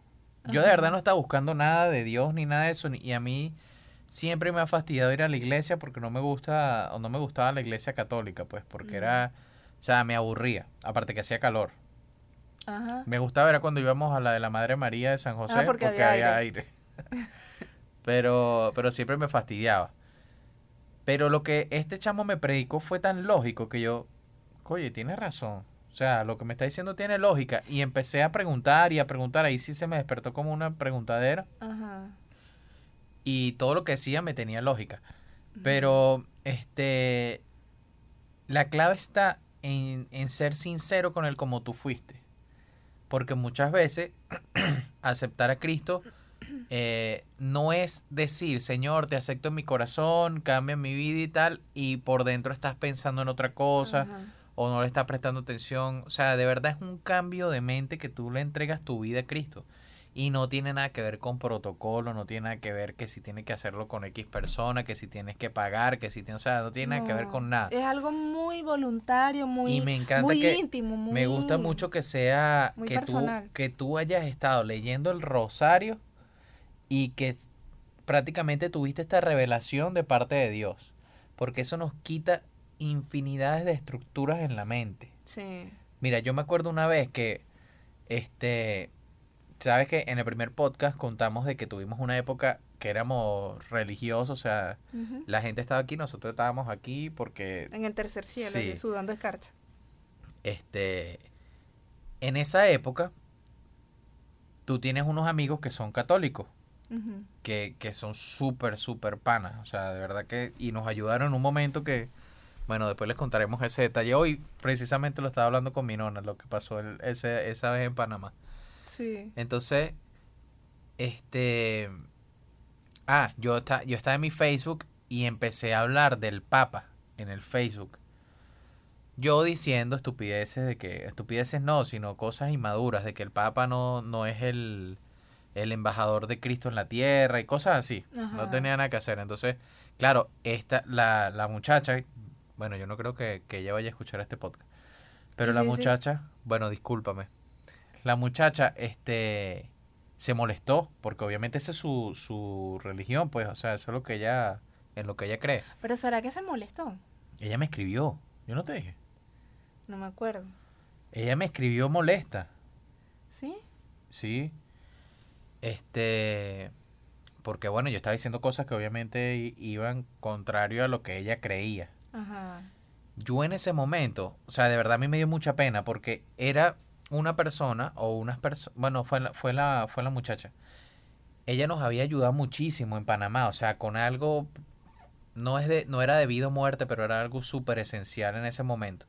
S2: Yo de verdad no estaba buscando nada de Dios ni nada de eso, y a mí siempre me ha fastidiado ir a la iglesia porque no me gusta, o no me gustaba la iglesia católica, pues, porque era, o sea, me aburría, aparte que hacía calor.
S1: Ajá.
S2: Me gustaba era cuando íbamos a la de la Madre María de San José
S1: Ah, porque había
S2: aire. *laughs* pero, pero siempre me fastidiaba. Pero lo que este chamo me predicó fue tan lógico que yo, oye, tiene razón. O sea, lo que me está diciendo tiene lógica. Y empecé a preguntar y a preguntar. Ahí sí se me despertó como una preguntadera.
S1: Ajá.
S2: Y todo lo que decía me tenía lógica. Pero, este, la clave está en, en ser sincero con él como tú fuiste. Porque muchas veces *clears throat* aceptar a Cristo *clears throat* eh, no es decir, Señor, te acepto en mi corazón, cambia mi vida y tal, y por dentro estás pensando en otra cosa
S1: Ajá.
S2: o no le estás prestando atención. O sea, de verdad es un cambio de mente que tú le entregas tu vida a Cristo. Y no tiene nada que ver con protocolo, no tiene nada que ver que si tienes que hacerlo con X persona, que si tienes que pagar, que si tienes, o sea, no tiene nada que ver con nada.
S1: Es algo muy voluntario, muy,
S2: y me encanta
S1: muy
S2: que
S1: íntimo, muy...
S2: me gusta mucho que sea que tú, que tú hayas estado leyendo el rosario y que prácticamente tuviste esta revelación de parte de Dios, porque eso nos quita infinidades de estructuras en la mente.
S1: Sí.
S2: Mira, yo me acuerdo una vez que, este, sabes que en el primer podcast contamos de que tuvimos una época que éramos religiosos, o sea, la gente estaba aquí, nosotros estábamos aquí porque,
S1: En el tercer cielo,
S2: Sí.
S1: sudando escarcha.
S2: este, en esa época, tú tienes unos amigos que son católicos, que, que son súper, súper panas, o sea, de verdad que, y nos ayudaron en un momento que, bueno, después les contaremos ese detalle. Hoy precisamente lo estaba hablando con mi nona, lo que pasó el- ese, esa vez en Panamá.
S1: Sí.
S2: Entonces, este, ah, yo, está, yo estaba en mi Facebook y empecé a hablar del Papa en el Facebook. Yo diciendo estupideces de que, estupideces no, sino cosas inmaduras, de que el Papa no, no es el, el embajador de Cristo en la tierra y cosas así. No tenía nada que hacer. Entonces, claro, esta, la, la muchacha, bueno, yo no creo que, que ella vaya a escuchar este podcast. Pero
S1: Sí,
S2: la
S1: sí, sí.
S2: muchacha, bueno, discúlpame. La muchacha, este, se molestó, porque obviamente esa es su, su religión, pues, o sea, eso es lo que ella, en lo que ella cree.
S1: Pero ¿será que se molestó?
S2: Ella me escribió, yo no te dije.
S1: No me acuerdo.
S2: Ella me escribió molesta,
S1: ¿Sí?
S2: sí. Este, porque bueno, yo estaba diciendo cosas que obviamente iban contrario a lo que ella creía.
S1: Ajá.
S2: Yo en ese momento, o sea, de verdad a mí me dio mucha pena porque era una persona o unas personas, bueno, fue la, fue la fue la muchacha. Ella nos había ayudado muchísimo en Panamá, o sea, con algo no es de no era debido a muerte, pero era algo súper esencial en ese momento.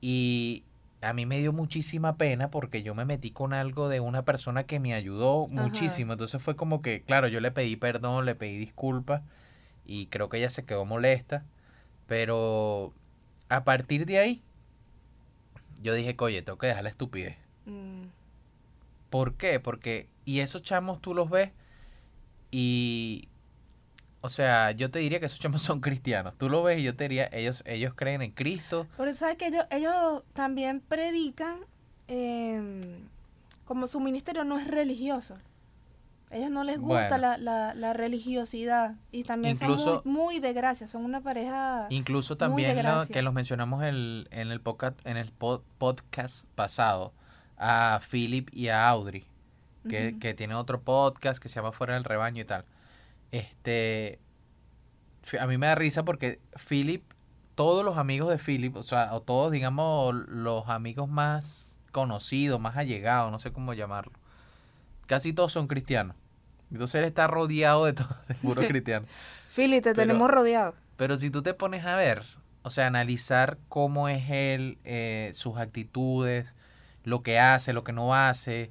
S2: Y a mí me dio muchísima pena porque yo me metí con algo de una persona que me ayudó muchísimo. Entonces fue como que, claro, yo le pedí perdón, le pedí disculpas y creo que ella se quedó molesta. Pero a partir de ahí, yo dije, oye, tengo que dejar la estupidez.
S1: Mm,
S2: ¿Por qué? Porque, y esos chamos tú los ves y, o sea, yo te diría que esos chamos son cristianos. Tú lo ves y yo te diría, ellos, ellos creen en Cristo.
S1: Pero sabes que ellos, ellos también predican, em, como su ministerio no es religioso. Ellos no les gusta
S2: Bueno.
S1: la, la, la religiosidad. Y también
S2: Incluso-
S1: son muy, muy de gracia. Son una pareja...
S2: Incluso
S1: Muy de
S2: también lo- que los mencionamos el- en el podcast, en el pod- podcast pasado a Philip y a Audrey, que,
S1: Ujú.
S2: que tienen otro podcast que se llama Fuera del Rebaño y tal. Este, a mí me da risa porque Philip, todos los amigos de Philip, o sea, o todos, digamos, los amigos más conocidos, más allegados, no sé cómo llamarlo, casi todos son cristianos. Entonces él está rodeado de todo, de puros *laughs* cristianos.
S1: Philly, te
S2: Pero-
S1: tenemos rodeado.
S2: Pero si tú te pones a ver, o sea, analizar cómo es él, eh, sus actitudes, lo que hace, lo que no hace,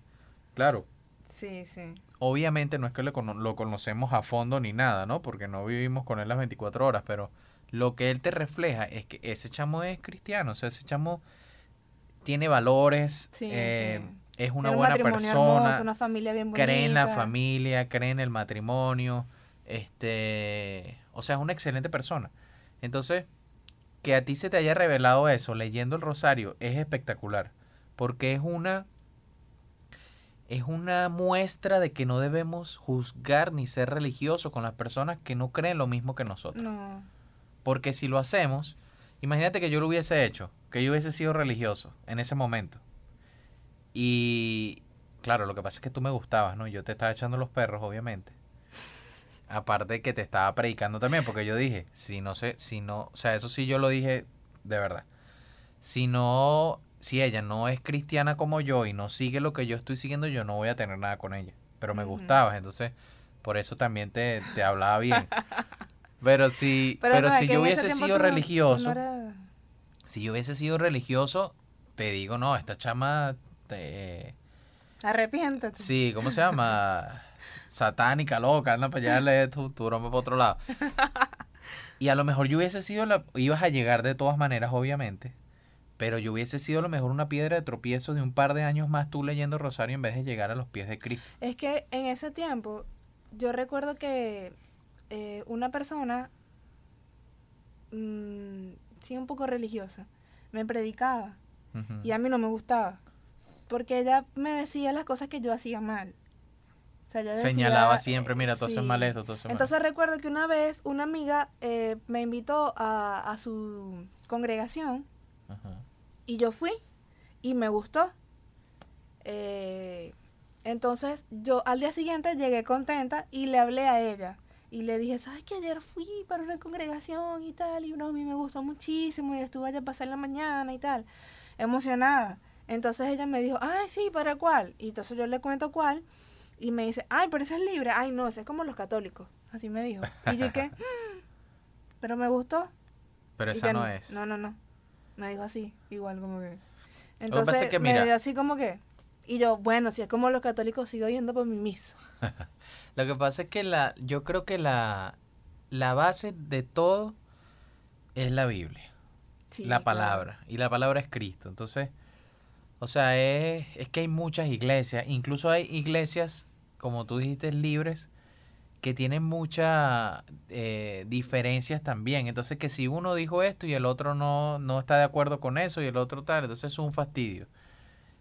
S2: claro,
S1: Sí, sí.
S2: obviamente no es que lo, cono- lo conocemos a fondo ni nada, ¿no? Porque no vivimos con él las 24 horas, pero lo que él te refleja es que ese chamo es cristiano, o sea, ese chamo tiene valores,
S1: Sí,
S2: eh,
S1: sí.
S2: Es una
S1: un
S2: buena persona,
S1: hermoso, una familia bien bonita.
S2: cree en la familia, cree en el matrimonio, este, o sea, es una excelente persona. Entonces, que a ti se te haya revelado eso leyendo el rosario es espectacular, porque es una es una muestra de que no debemos juzgar ni ser religiosos con las personas que no creen lo mismo que nosotros.
S1: No.
S2: Porque si lo hacemos, imagínate que yo lo hubiese hecho, que yo hubiese sido religioso en ese momento. Y claro, lo que pasa es que tú me gustabas, ¿no? Yo te estaba echando los perros, obviamente. Aparte de que te estaba predicando también, porque yo dije, si no sé, si no, o sea, eso sí yo lo dije de verdad. Si no, si ella no es cristiana como yo y no sigue lo que yo estoy siguiendo, yo no voy a tener nada con ella. Pero me gustabas, entonces por eso también te, te hablaba bien. *laughs* Pero si, pero,
S1: no,
S2: si yo hubiese sido
S1: no- no
S2: religioso, si yo hubiese sido religioso, te digo, no, esta chama, te-
S1: Arrepiéntete.
S2: sí, ¿cómo se llama? *laughs* Satánica, loca, anda para allá, lee tu, tu broma para otro lado. *laughs* Y a lo mejor yo hubiese sido la, ibas a llegar de todas maneras, obviamente, Pero yo hubiese sido a lo mejor una piedra de tropiezo de un par de años más tú leyendo Rosario en vez de llegar a los pies de Cristo.
S1: Es que en ese tiempo yo recuerdo que eh, una persona, mm, sí, un poco religiosa, me predicaba y a mí no me gustaba. Porque ella me decía las cosas que yo hacía mal. O sea, ella decía,
S2: Señalaba siempre, mira, tú haces
S1: sí.
S2: mal esto, tú haces mal
S1: Entonces recuerdo que una vez una amiga eh, me invitó a, a su congregación
S2: Ajá.
S1: y yo fui y me gustó. Eh, entonces yo al día siguiente llegué contenta y le hablé a ella. Y le dije, ¿sabes que ayer fui para una congregación y tal? Y no, a mí me gustó muchísimo y estuve allá a pasar la mañana y tal. Emocionada. Entonces ella me dijo, ay, sí, ¿para cuál? Y entonces yo le cuento cuál. Y me dice, ay, pero ese es libre. Ay, no, ese es como los católicos. Así me dijo. Y yo que, pero me gustó.
S2: Pero esa no es.
S1: No, no, no. Me dijo así, igual como que. Entonces
S2: que,
S1: me dio así como que. Y yo, bueno, si es como los católicos, sigo yendo por mi misa. *laughs*
S2: Lo que pasa es que la, yo creo que la, la base de todo es la Biblia,
S1: Sí,
S2: la
S1: claro.
S2: palabra. Y la palabra es Cristo. Entonces, o sea, es, es que hay muchas iglesias, incluso hay iglesias, como tú dijiste, libres, que tienen muchas eh, diferencias también. Entonces, que si uno dijo esto y el otro no, no está de acuerdo con eso y el otro tal, entonces es un fastidio.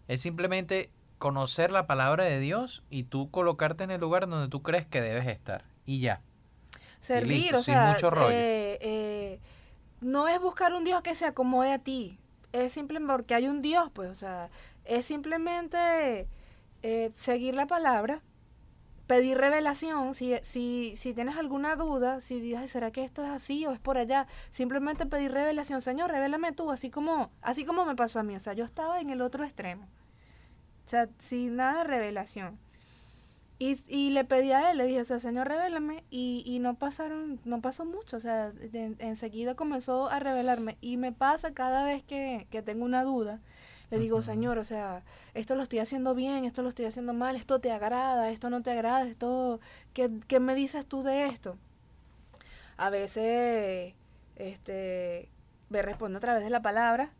S2: Es simplemente conocer la palabra de Dios y tú colocarte en el lugar donde tú crees que debes estar. Y ya.
S1: Servir,
S2: listo,
S1: o
S2: sin
S1: sea,
S2: mucho rollo.
S1: eh, eh, no es buscar un Dios que se acomode a ti. Es porque hay un Dios, pues, o sea, es simplemente eh, seguir la palabra, pedir revelación, si, si, si tienes alguna duda, si dices, "Ay, ¿será que esto es así o es por allá? Simplemente pedir revelación, Señor, revélame tú, así como, así como me pasó a mí, o sea, yo estaba en el otro extremo, o sea, sin nada de revelación. Y, y le pedí a él, le dije, o sea, Señor, revélame. Y, y no pasaron, no pasó mucho, o sea, enseguida comenzó a revelarme. Y me pasa cada vez que, que tengo una duda, le digo. Señor, o sea, esto lo estoy haciendo bien, esto lo estoy haciendo mal, esto te agrada, esto no te agrada, esto, ¿qué, qué me dices tú de esto? A veces, este, me responde a través de la palabra,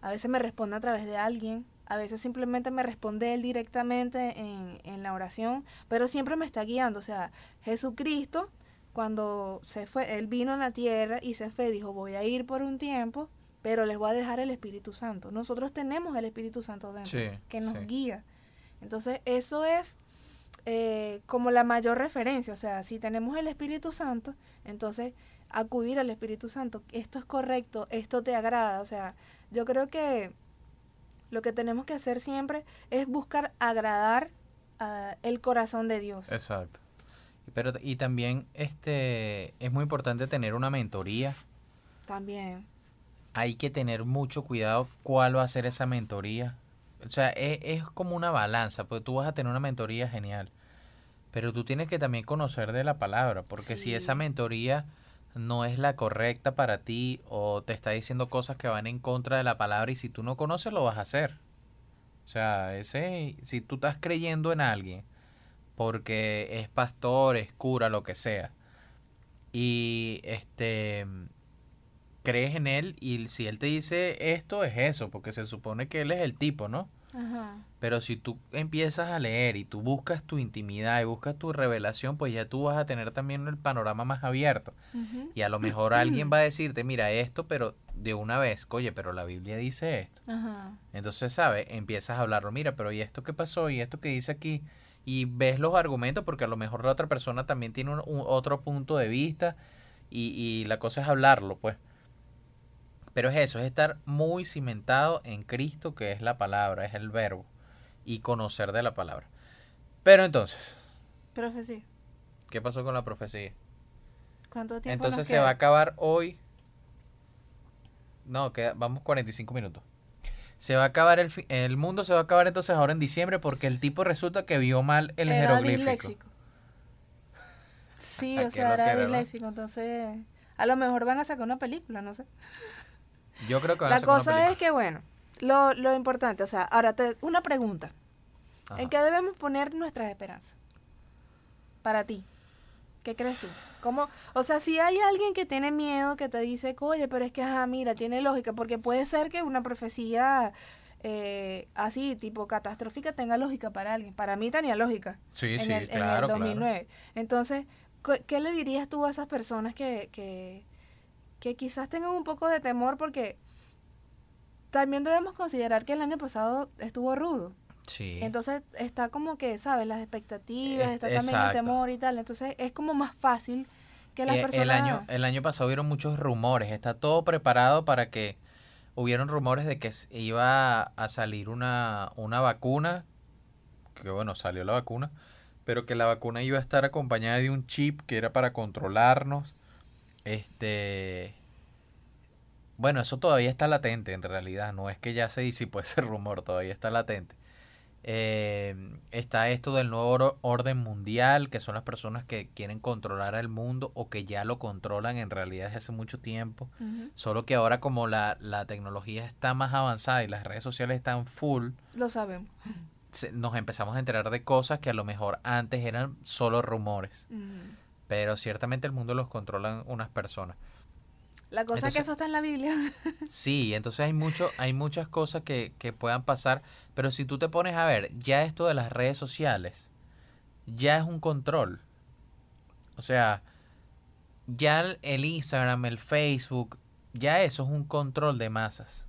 S1: a veces me responde a través de alguien, a veces simplemente me responde él directamente en, en la oración, pero siempre me está guiando. O sea, Jesucristo, cuando se fue, él vino a la tierra y se fue, dijo, voy a ir por un tiempo, pero les voy a dejar el Espíritu Santo. Nosotros tenemos el Espíritu Santo dentro,
S2: Sí,
S1: que nos
S2: sí.
S1: guía. Entonces, eso es eh, como la mayor referencia. O sea, si tenemos el Espíritu Santo, entonces acudir al Espíritu Santo. Esto es correcto, esto te agrada. O sea, yo creo que lo que tenemos que hacer siempre es buscar agradar ah, el corazón de Dios.
S2: Exacto. Pero, y también este es muy importante tener una mentoría.
S1: También.
S2: Hay que tener mucho cuidado cuál va a ser esa mentoría. O sea, es, es como una balanza, porque tú vas a tener una mentoría genial. Pero tú tienes que también conocer de la palabra, porque si esa mentoría no es la correcta para ti o te está diciendo cosas que van en contra de la palabra y si tú no conoces lo vas a hacer. O sea, ese, si tú estás creyendo en alguien porque es pastor, es cura, lo que sea, y este crees en él y si él te dice esto es eso, porque se supone que él es el tipo, ¿no?
S1: Ajá.
S2: Pero si tú empiezas a leer y tú buscas tu intimidad y buscas tu revelación, pues ya tú vas a tener también el panorama más abierto. Y a lo mejor alguien va a decirte, mira esto, pero de una vez, oye, pero la Biblia dice esto.
S1: Ajá.
S2: Entonces, ¿sabes? Empiezas a hablarlo, mira, pero ¿y esto qué pasó? ¿Y esto que dice aquí? Y ves los argumentos porque a lo mejor la otra persona también tiene un, un- otro punto de vista y, y la cosa es hablarlo, pues. Pero es eso, es estar muy cimentado en Cristo, que es la palabra, es el verbo, y conocer de la palabra. Pero entonces,
S1: Profecía.
S2: ¿qué pasó con la profecía?
S1: ¿Cuánto tiempo
S2: Entonces
S1: nos
S2: se va a acabar hoy. No, queda, vamos 45 minutos. Se va a acabar el, el mundo, se va a acabar entonces ahora en diciembre porque el tipo resulta que vio mal el
S1: Era
S2: jeroglífico.
S1: disléxico. Sí, *laughs*
S2: Ah,
S1: o sea, era entonces a lo mejor van a sacar una película, no sé.
S2: Yo creo que van a
S1: La cosa es que, bueno, lo, lo importante, o sea, ahora te, una pregunta.
S2: Ajá.
S1: ¿En qué debemos poner nuestras esperanzas? Para ti. ¿Qué crees tú? Como, o sea, si hay alguien que tiene miedo, que te dice, oye, pero es que, ajá, mira, tiene lógica, porque puede ser que una profecía eh, así, tipo catastrófica, tenga lógica para alguien. Para mí tenía lógica.
S2: Sí,
S1: en
S2: sí,
S1: el,
S2: claro,
S1: en el 2009. Entonces, ¿qué le dirías tú a esas personas que, que, que quizás tengan un poco de temor? Porque también debemos considerar que el año pasado estuvo rudo.
S2: Sí.
S1: Entonces está como que, ¿sabes? Las expectativas,
S2: Es-
S1: está también el temor y tal. Entonces es como más fácil que las
S2: Eh,
S1: personas...
S2: el, año, el año pasado hubieron muchos rumores. Está todo preparado para que hubieron rumores de que iba a salir una, una vacuna. Que bueno, salió la vacuna. Pero que la vacuna iba a estar acompañada de un chip que era para controlarnos. Este. Bueno, eso todavía está latente en realidad. No es que ya se disipó *laughs* ese rumor, todavía está latente. Eh, está esto del nuevo orden mundial, que son las personas que quieren controlar el mundo o que ya lo controlan en realidad desde hace mucho tiempo. Solo que ahora como la, la tecnología está más avanzada y las redes sociales están full,
S1: Lo sabemos.
S2: se- nos empezamos a enterar de cosas que a lo mejor antes eran solo rumores. Pero ciertamente el mundo los controlan unas personas.
S1: La cosa es que eso está en la Biblia. *laughs*
S2: Sí, entonces hay mucho, hay muchas cosas que, que puedan pasar, pero si tú te pones a ver, ya esto de las redes sociales, ya es un control. O sea, ya el- el Instagram, el Facebook, ya eso es un control de masas.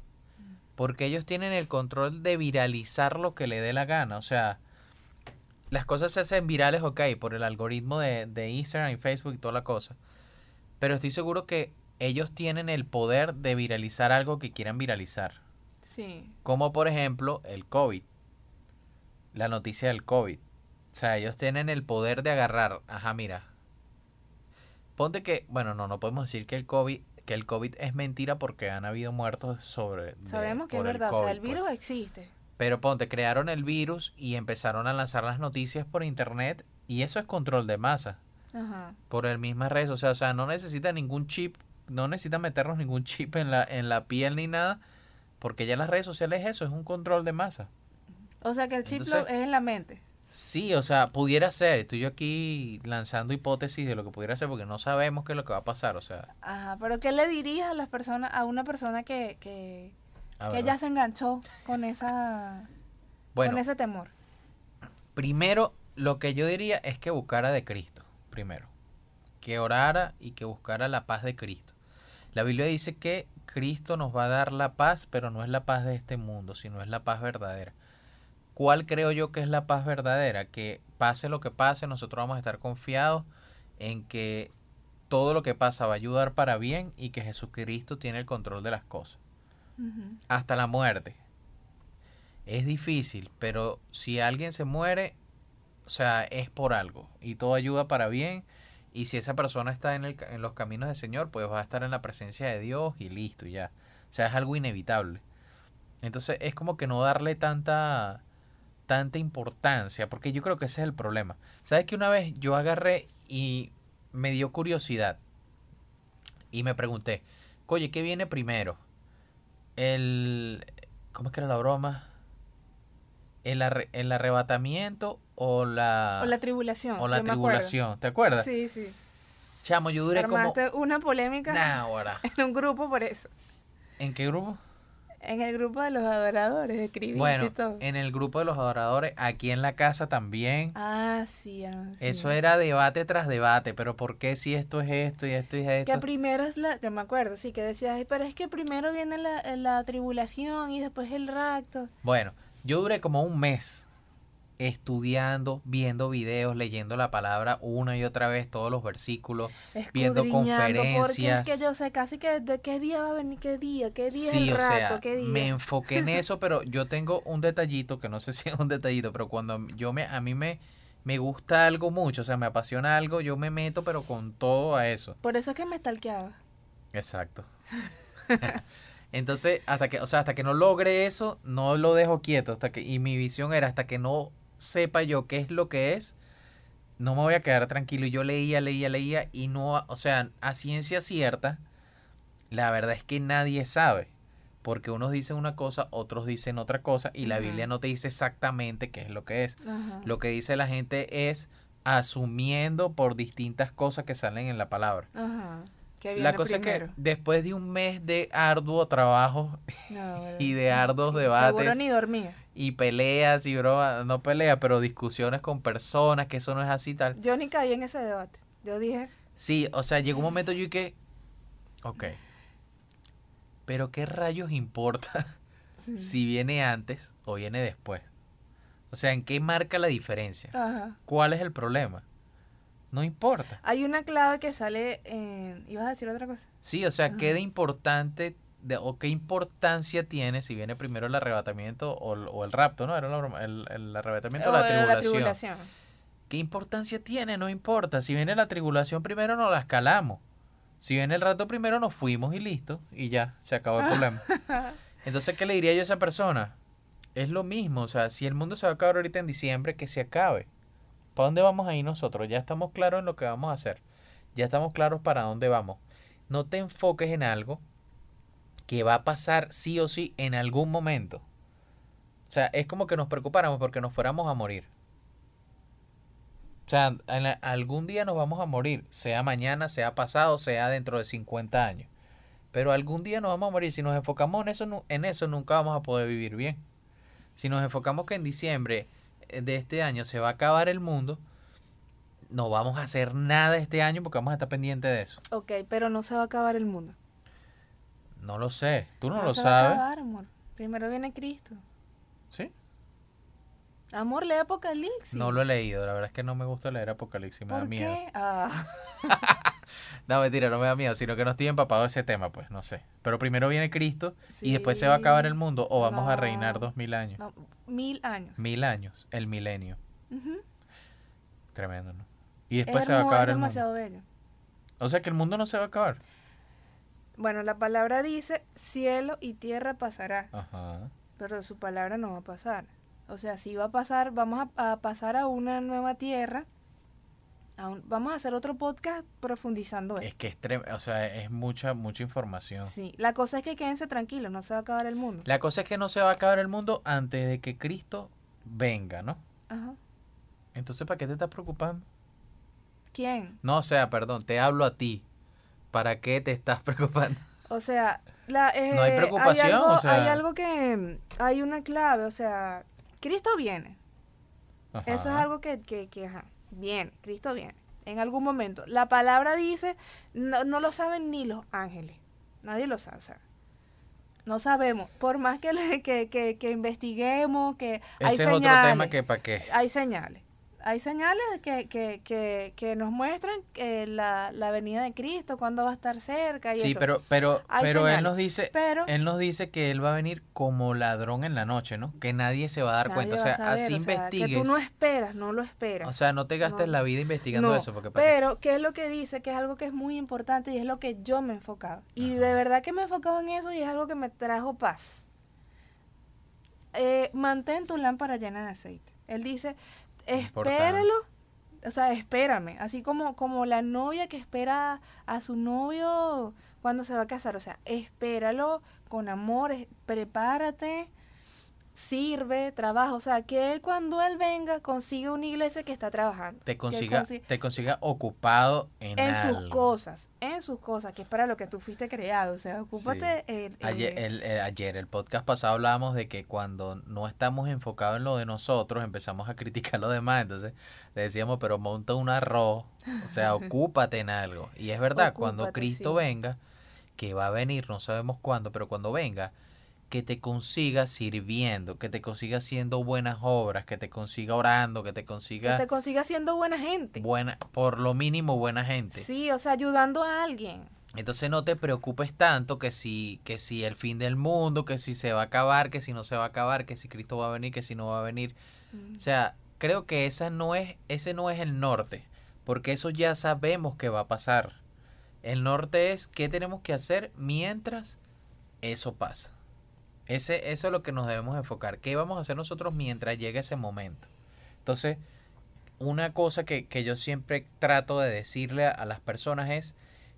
S2: Porque ellos tienen el control de viralizar lo que le dé la gana. O sea, las cosas se hacen virales, ok, por el algoritmo de, de Instagram y Facebook y toda la cosa. Pero estoy seguro que ellos tienen el poder de viralizar algo que quieran viralizar.
S1: Sí.
S2: Como por ejemplo el COVID. La noticia del COVID. O sea, ellos tienen el poder de agarrar. Ajá, mira. Ponte que, bueno, no, no podemos decir que el COVID, que el COVID es mentira porque han habido muertos sobre. de-
S1: Sabemos que es verdad. o sea, el
S2: pues.
S1: virus existe.
S2: Pero ponte, crearon el virus y empezaron a lanzar las noticias por internet y eso es control de masa.
S1: Ajá.
S2: por el mismas redes sociales. O sea, no necesita ningún chip, no necesita meternos ningún *laughs* chip en la, en la piel ni nada, porque ya las redes sociales es eso, es un control de masa.
S1: O sea que el chip
S2: Entonces-
S1: es en la mente.
S2: Sí, o sea, pudiera ser, estoy yo aquí lanzando hipótesis de lo que pudiera ser, porque no sabemos qué es lo que va a pasar, o sea,
S1: Ajá. Pero ¿qué le dirías a las personas, a una persona que, que,
S2: a
S1: que
S2: ver,
S1: ya se enganchó con esa,
S2: bueno,
S1: con ese temor?
S2: primero lo que yo diría es que buscara de Cristo, primero, que orara y que buscara la paz de Cristo. La Biblia dice que Cristo nos va a dar la paz, pero no es la paz de este mundo, sino es la paz verdadera. ¿Cuál creo yo que es la paz verdadera? Que pase lo que pase, nosotros vamos a estar confiados en que todo lo que pasa va a ayudar para bien y que Jesucristo tiene el control de las cosas. Hasta la muerte. Es difícil, pero si alguien se muere, o sea, es por algo y todo ayuda para bien. Y si esa persona está en, el, en los caminos del Señor, pues va a estar en la presencia de Dios y listo, ya. O sea, es algo inevitable. Entonces es como que no darle tanta tanta importancia, porque yo creo que ese es el problema. ¿Sabes que una vez yo agarré y me dio curiosidad y me pregunté, oye, ¿qué viene primero? El ¿cómo es que era la broma? El, arre- el arrebatamiento o la
S1: O la tribulación.
S2: o la
S1: acuerdo.
S2: tribulación, ¿te acuerdas?
S1: Sí, sí.
S2: Chamo, yo duré como
S1: Armaste una polémica
S2: Nah, ahora. *laughs*
S1: en un grupo por eso.
S2: ¿En qué grupo?
S1: En el grupo de los adoradores, escribiste
S2: Bueno,
S1: todo.
S2: en el grupo de los adoradores, aquí en la casa también.
S1: Ah, sí, ah, sí.
S2: Eso era debate tras debate, pero ¿por qué si esto es esto y esto es esto?
S1: Que primero es la, yo me acuerdo, sí, que decías, "Ay, pero es que primero viene la, la tribulación y después el rapto.
S2: Bueno, yo duré como un mes estudiando, viendo videos, leyendo la palabra una y otra vez, todos los versículos. Viendo
S1: Porque es
S2: conferencias.
S1: que yo sé casi que de qué día va a venir, qué día, qué día
S2: Sí,
S1: el
S2: o
S1: rapto,
S2: sea,
S1: qué día.
S2: me enfoqué en *laughs* eso, pero yo tengo un detallito, que no sé *laughs* si es un detallito, pero cuando yo me, a mí me, me gusta algo mucho, o sea, me apasiona algo, yo me meto, pero con todo a eso.
S1: Por eso es que me stalkeaba.
S2: Exacto. *laughs* Entonces, hasta que, o sea, hasta que no logre eso, no lo dejo quieto, hasta que, y mi visión era hasta que no sepa yo qué es lo que es, no me voy a quedar tranquilo. Y yo leía, leía, leía, y no, o sea, a ciencia cierta, la verdad es que nadie sabe. Porque unos dicen una cosa, otros dicen otra cosa, y la. Biblia no te dice exactamente qué es lo que es. Lo que dice la gente es asumiendo por distintas cosas que salen en la palabra.
S1: Ajá. ¿Qué viene
S2: La cosa
S1: primero?
S2: es que después de un mes de arduo trabajo
S1: No, *laughs*
S2: y de arduos
S1: Seguro
S2: debates
S1: ni dormía.
S2: Y peleas y bromas, no peleas, pero discusiones con personas, que eso no es así y tal.
S1: Yo ni caí en ese debate. Yo dije,
S2: Sí, o sea, llegó un momento yo y que, ok, pero ¿qué rayos importa *laughs*
S1: sí.
S2: si viene antes o viene después? O sea, ¿en qué marca la diferencia?
S1: Ajá.
S2: ¿Cuál es el problema? No importa.
S1: Hay una clave que sale en... ¿Ibas a decir otra cosa?
S2: Sí, o sea, ¿qué
S1: Ajá.
S2: de importante de- o qué importancia tiene si viene primero el arrebatamiento o, o el rapto, ¿no? Era la broma, el, el arrebatamiento o la tribulación.
S1: tribulación.
S2: ¿Qué importancia tiene? No importa. Si viene la tribulación primero nos la escalamos. Si viene el rato primero nos fuimos y listo. Y ya, se acabó el problema. *laughs* Entonces, ¿qué le diría yo a esa persona? Es lo mismo. O sea, si el mundo se va a acabar ahorita en diciembre, que se acabe. ¿Para dónde vamos a ir nosotros? Ya estamos claros en lo que vamos a hacer. Ya estamos claros para dónde vamos. No te enfoques en algo que va a pasar sí o sí en algún momento. O sea, es como que nos preocupáramos porque nos fuéramos a morir. O sea, algún día nos vamos a morir, sea mañana, sea pasado, sea dentro de 50 años. Pero algún día nos vamos a morir. Si nos enfocamos en eso, en eso nunca vamos a poder vivir bien. Si nos enfocamos que en diciembre eh, de este año se va a acabar el mundo, no vamos a hacer nada este año porque vamos a estar pendientes de eso.
S1: Ok, pero no se va a acabar el mundo.
S2: No lo sé. Tú no, lo
S1: se va a
S2: sabes.
S1: acabar, amor. Primero viene Cristo.
S2: ¿Sí?
S1: Amor, lee Apocalipsis.
S2: No lo he leído. La verdad es que no me gusta leer Apocalipsis. Me da
S1: ¿Por
S2: miedo.
S1: qué? Ah, *laughs*
S2: No, mentira, no me da miedo, sino que no estoy empapado de ese tema, pues, no sé. Pero primero viene Cristo y después se va a acabar el mundo o vamos a reinar
S1: No.
S2: dos mil años.
S1: No, mil años.
S2: Mil años, el milenio. Tremendo, ¿no? Y después
S1: Es
S2: se va a acabar el mundo.
S1: demasiado bello.
S2: O sea que el mundo no se va a acabar.
S1: Bueno, la palabra dice, cielo y tierra pasará,
S2: Ajá.
S1: pero su palabra no va a pasar. O sea, sí va a pasar, vamos a, a pasar a una nueva tierra. a un- vamos a hacer otro podcast profundizando
S2: Es
S1: esto.
S2: que es o sea, es mucha, mucha información.
S1: Sí, la cosa es que quédense tranquilos, no se va a acabar el mundo.
S2: La cosa es que no se va a acabar el mundo antes de que Cristo venga, ¿no?
S1: Ajá.
S2: Entonces, ¿para qué te estás preocupando?
S1: ¿Quién?
S2: No, o sea, perdón, te hablo a ti. ¿Para qué te estás *laughs* preocupando?
S1: O sea, la, eh,
S2: No hay preocupación,
S1: algo,
S2: o sea-
S1: hay algo que, mm, hay una clave, o sea, Cristo viene. Eso es algo que, que, que, ajá, viene, Cristo viene. En algún momento. La palabra dice, no, no lo saben ni los ángeles. Nadie lo sabe, o sea. No sabemos. Por más que, le- que, que, que investiguemos, que hay
S2: Ese es otro
S1: señales.
S2: tema que para qué.
S1: Hay señales. Hay señales que, que, que, que nos muestran que la, la venida de Cristo, cuándo va a estar cerca y
S2: Sí,
S1: eso.
S2: pero, pero,
S1: Hay
S2: pero él nos dice,
S1: Pero
S2: él nos dice que él va a venir como ladrón en la noche, ¿no? Que nadie se va a dar cuenta. O sea,
S1: saber,
S2: así
S1: o sea,
S2: investigues.
S1: que tú no esperas, no lo esperas.
S2: o sea, no te gastes
S1: No.
S2: la vida investigando
S1: No,
S2: eso, porque para.
S1: Pero, ¿qué es lo que dice? Que es algo que es muy importante y es lo que yo me he enfocado. Y de verdad que me he enfocado en eso y es algo que me trajo paz. Eh, mantén tu lámpara llena de aceite. Él dice. Espéralo, o sea, espérame. Así como, como la novia que espera a su novio cuando se va a casar. O sea, espéralo con amor, prepárate, sirve, trabaja. O sea, que él cuando él venga consiga una iglesia que está trabajando.
S2: te consiga,
S1: consi-
S2: te consiga ocupado en,
S1: en sus cosas, en sus cosas, que es para lo que tú fuiste creado. O sea, ocúpate en-
S2: Ayer
S1: eh,
S2: el, eh, ayer, el podcast pasado hablábamos de que cuando no estamos enfocados en lo de nosotros, empezamos a *laughs* criticar a los demás. Entonces le decíamos, pero monta un arroz, o sea, *laughs* ocúpate en algo. Y es verdad, cuando Cristo
S1: sí.
S2: venga, que va a venir, no sabemos cuándo, pero cuando venga, que te consiga sirviendo, que te consiga haciendo buenas obras, que te consiga orando, que te
S1: que
S2: consiga
S1: te consiga siendo buena gente.
S2: buena, por lo mínimo buena gente.
S1: Sí, o sea, ayudando a alguien.
S2: Entonces no te preocupes tanto que si, que si el fin del mundo, que si se va a acabar, que si no se va a acabar, que si Cristo va a venir, que si no va a venir.
S1: Mm.
S2: O sea, creo que esa no es, ese no es el norte, porque eso ya sabemos que va a pasar. El norte es qué tenemos que hacer mientras eso pasa. Ese, eso es lo que nos debemos enfocar. ¿Qué vamos a hacer nosotros mientras llegue ese momento? Entonces, una cosa que, que yo siempre trato de decirle a, las personas es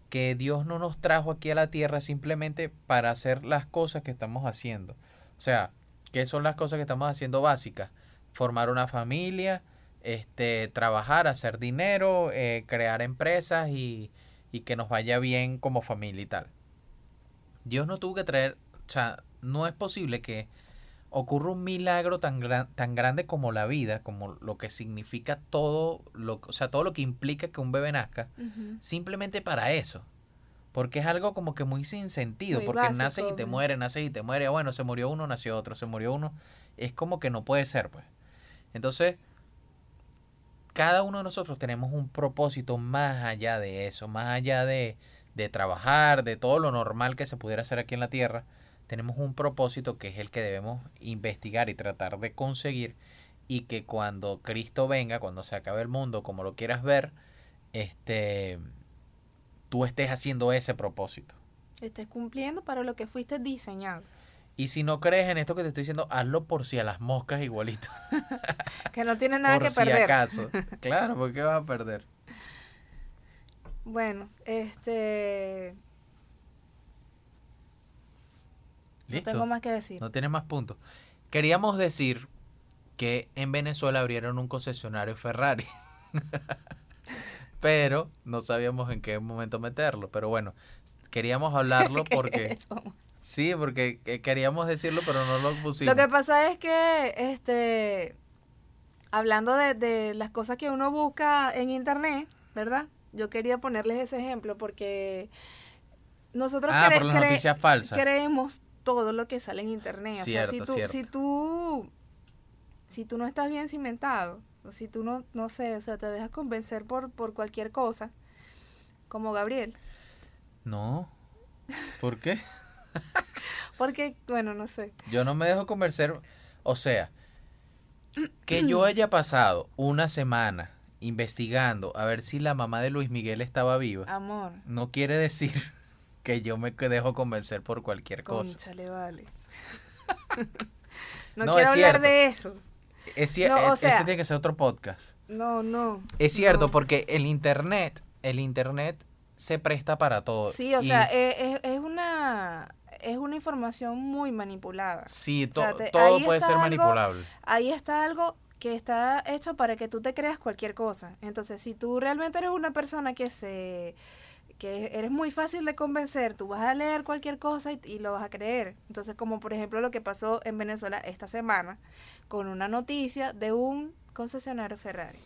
S2: que Dios no nos trajo aquí a la tierra simplemente para hacer las cosas que estamos haciendo. O sea, ¿qué son las cosas que estamos haciendo básicas? Formar una familia, este, trabajar, hacer dinero, eh, crear empresas y, y que nos vaya bien como familia y tal. Dios no tuvo que traer, no es posible que ocurra un milagro tan, gran, tan grande como la vida, como lo que significa todo, lo, o sea, todo lo que implica que un bebé nazca, simplemente para eso. Porque es algo como que muy sin sentido,
S1: Muy
S2: porque
S1: básico,
S2: naces y te
S1: muy-
S2: mueres, naces y te mueres, bueno, se murió uno, nació otro, se murió uno, es como que no puede ser, pues. Entonces, cada uno de nosotros tenemos un propósito más allá de eso, más allá de, de trabajar, de todo lo normal que se pudiera hacer aquí en la Tierra, tenemos un propósito que es el que debemos investigar y tratar de conseguir y que cuando Cristo venga, cuando se acabe el mundo, como lo quieras ver, este tú estés haciendo ese propósito.
S1: Estés cumpliendo para lo que fuiste diseñado.
S2: Y si no crees en esto que te estoy diciendo, hazlo por si a las moscas igualito. *laughs*
S1: Que no tiene nada
S2: por
S1: que
S2: si
S1: perder.
S2: acaso. *laughs* Claro, porque vas a perder.
S1: Bueno, este.
S2: Listo.
S1: No tengo más que decir.
S2: No tiene más puntos. Queríamos decir que en Venezuela abrieron un concesionario Ferrari. *laughs* Pero no sabíamos en qué momento meterlo. Pero bueno, queríamos hablarlo *laughs*
S1: ¿Qué
S2: porque... Sí, porque que- queríamos decirlo, pero no lo pusimos.
S1: Lo que pasa es que, este, hablando de, de las cosas que uno busca en internet, ¿verdad? Yo quería ponerles ese ejemplo porque nosotros
S2: ah,
S1: cre-
S2: por las
S1: cre-
S2: noticias falsas.
S1: creemos todo lo que sale en internet. o sea, si tú,
S2: cierto.
S1: si tú, si tú no estás bien cimentado, o si tú no, no sé, o sea, te dejas convencer por, por cualquier cosa, como Gabriel.
S2: No. ¿Por qué? *laughs*
S1: Porque, bueno, no sé.
S2: Yo no me dejo convencer. O sea, que yo haya pasado una semana investigando a ver si la mamá de Luis Miguel estaba viva,
S1: Amor,
S2: no quiere decir que yo me dejo convencer por cualquier cosa.
S1: Conchale, vale. *laughs* no,
S2: No,
S1: quiero
S2: es
S1: hablar
S2: cierto.
S1: de eso.
S2: Es cier-
S1: No, o
S2: e- ese tiene que ser otro podcast.
S1: No, no.
S2: Es cierto,
S1: no.
S2: porque el internet, el internet se presta para todo.
S1: Sí, o
S2: Y
S1: sea, e- es, es una es una información muy manipulada.
S2: sí,
S1: o
S2: to-
S1: sea, te-
S2: todo puede ser
S1: algo-
S2: manipulable.
S1: Ahí está algo que está hecho para que tú te creas cualquier cosa. Entonces, si tú realmente eres una persona que se que eres muy fácil de convencer, tú vas a leer cualquier cosa y, y lo vas a creer. Entonces, como por ejemplo lo que pasó en Venezuela esta semana con una noticia de un concesionario Ferrari.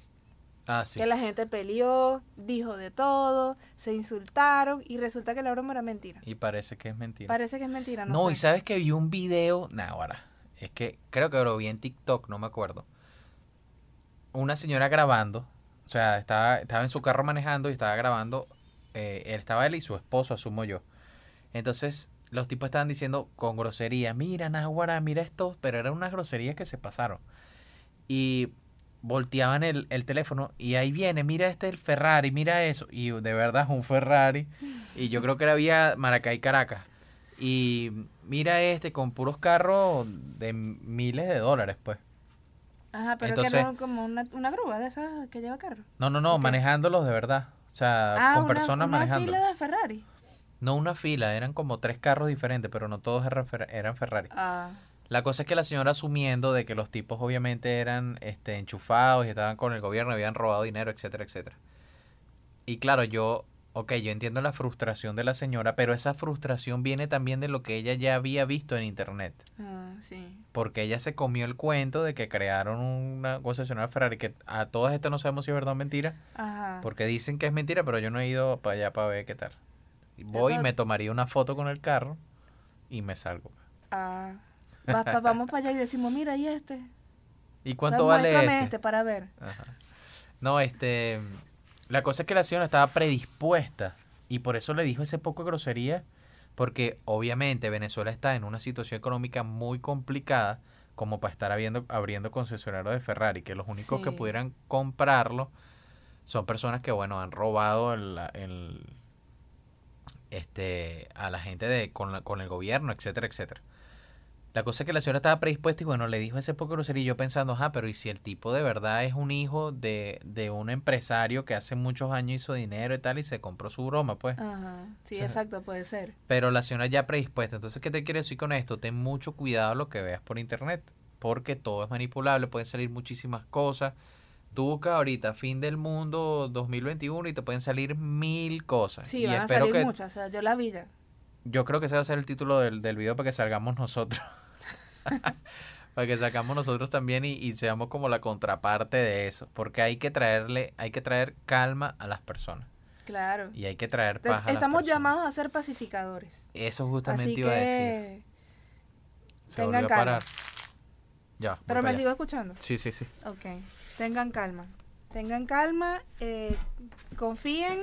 S2: Ah, sí.
S1: Que la gente peleó, dijo de todo, se insultaron y resulta que la broma era mentira.
S2: Y parece que es mentira.
S1: Parece que es mentira, no,
S2: No,
S1: sé.
S2: y sabes que vi un video, nah, ahora, es que creo que lo vi en TikTok, no me acuerdo. Una señora grabando, o sea, estaba, estaba en su carro manejando y estaba grabando, eh, él estaba él y su esposo, asumo yo. Entonces, los tipos estaban diciendo con grosería, mira, Nahuara, mira esto, pero eran unas groserías que se pasaron. Y volteaban el, el teléfono y ahí viene, mira este el Ferrari, mira eso. Y de verdad es un Ferrari. Y yo creo que era vía Maracay, Caracas. Y mira este con puros carros de miles de dólares, pues.
S1: Ajá, pero
S2: Entonces-
S1: que no como una, una grúa de esas que lleva carro.
S2: No, no, no, manejándolos de verdad. O sea,
S1: Ah,
S2: con
S1: una,
S2: personas
S1: una
S2: manejando.
S1: fila de Ferrari.
S2: No una fila, eran como tres carros diferentes, pero no todos eran Fer- eran Ferrari.
S1: Ah,
S2: La cosa es que la señora asumiendo de que los tipos obviamente eran este, enchufados y estaban con el gobierno, habían robado dinero, etcétera, etcétera. Y claro, yo, ok, yo entiendo la frustración de la señora, pero esa frustración viene también de lo que ella ya había visto en internet.
S1: ah, sí.
S2: Porque ella se comió el cuento de que crearon una concesionaria Ferrari, que a todas estas no sabemos si es verdad o mentira,
S1: Ajá.
S2: porque dicen que es mentira, pero yo no he ido para allá para ver qué tal. Voy me tomaría una foto con el carro y me salgo.
S1: Ah, va- va- vamos para allá y decimos, mira, ¿y este?
S2: ¿Y cuánto
S1: Va,
S2: vale este?
S1: este para ver.
S2: Ajá. No, este. La cosa es que la señora estaba predispuesta. Y por eso le dijo ese poco de grosería. Porque obviamente Venezuela está en una situación económica muy complicada. Como para estar abriendo, abriendo concesionarios de Ferrari. Que los únicos que pudieran comprarlo son personas que, bueno, han robado el, el- este, a la gente de, con, la- con el gobierno, etcétera, etcétera. La cosa es que la señora estaba predispuesta y bueno, le dijo ese poco grosería y yo pensando, ah, pero ¿y si el tipo de verdad es un hijo de, de un empresario que hace muchos años hizo dinero y tal y se compró su broma, pues?
S1: Ajá. Sí, exacto, puede ser.
S2: Pero la señora ya predispuesta. Entonces, ¿qué te quiero decir con esto? Ten mucho cuidado lo que veas por internet. Porque todo es manipulable, pueden salir muchísimas cosas. Tú buscas ahorita fin del mundo 2021 y te pueden salir mil cosas.
S1: Sí,
S2: y
S1: van a salir
S2: que
S1: muchas, o sea, yo la vi ya.
S2: yo creo que ese va a ser el título del, del video para que salgamos *laughs* nosotros. Para que salgamos nosotros también y, y seamos como la contraparte de eso. Porque hay que traerle, hay que traer calma a las personas.
S1: Claro.
S2: Y hay que traer
S1: Te-
S2: paz a
S1: Estamos llamados a ser pacificadores.
S2: Eso justamente
S1: Así
S2: iba a decir. Se
S1: tengan
S2: volvió a
S1: calma.
S2: parar. Ya.
S1: Pero me sigo escuchando.
S2: Sí, sí, sí.
S1: Ok. Tengan calma. Tengan calma. eh, confíen.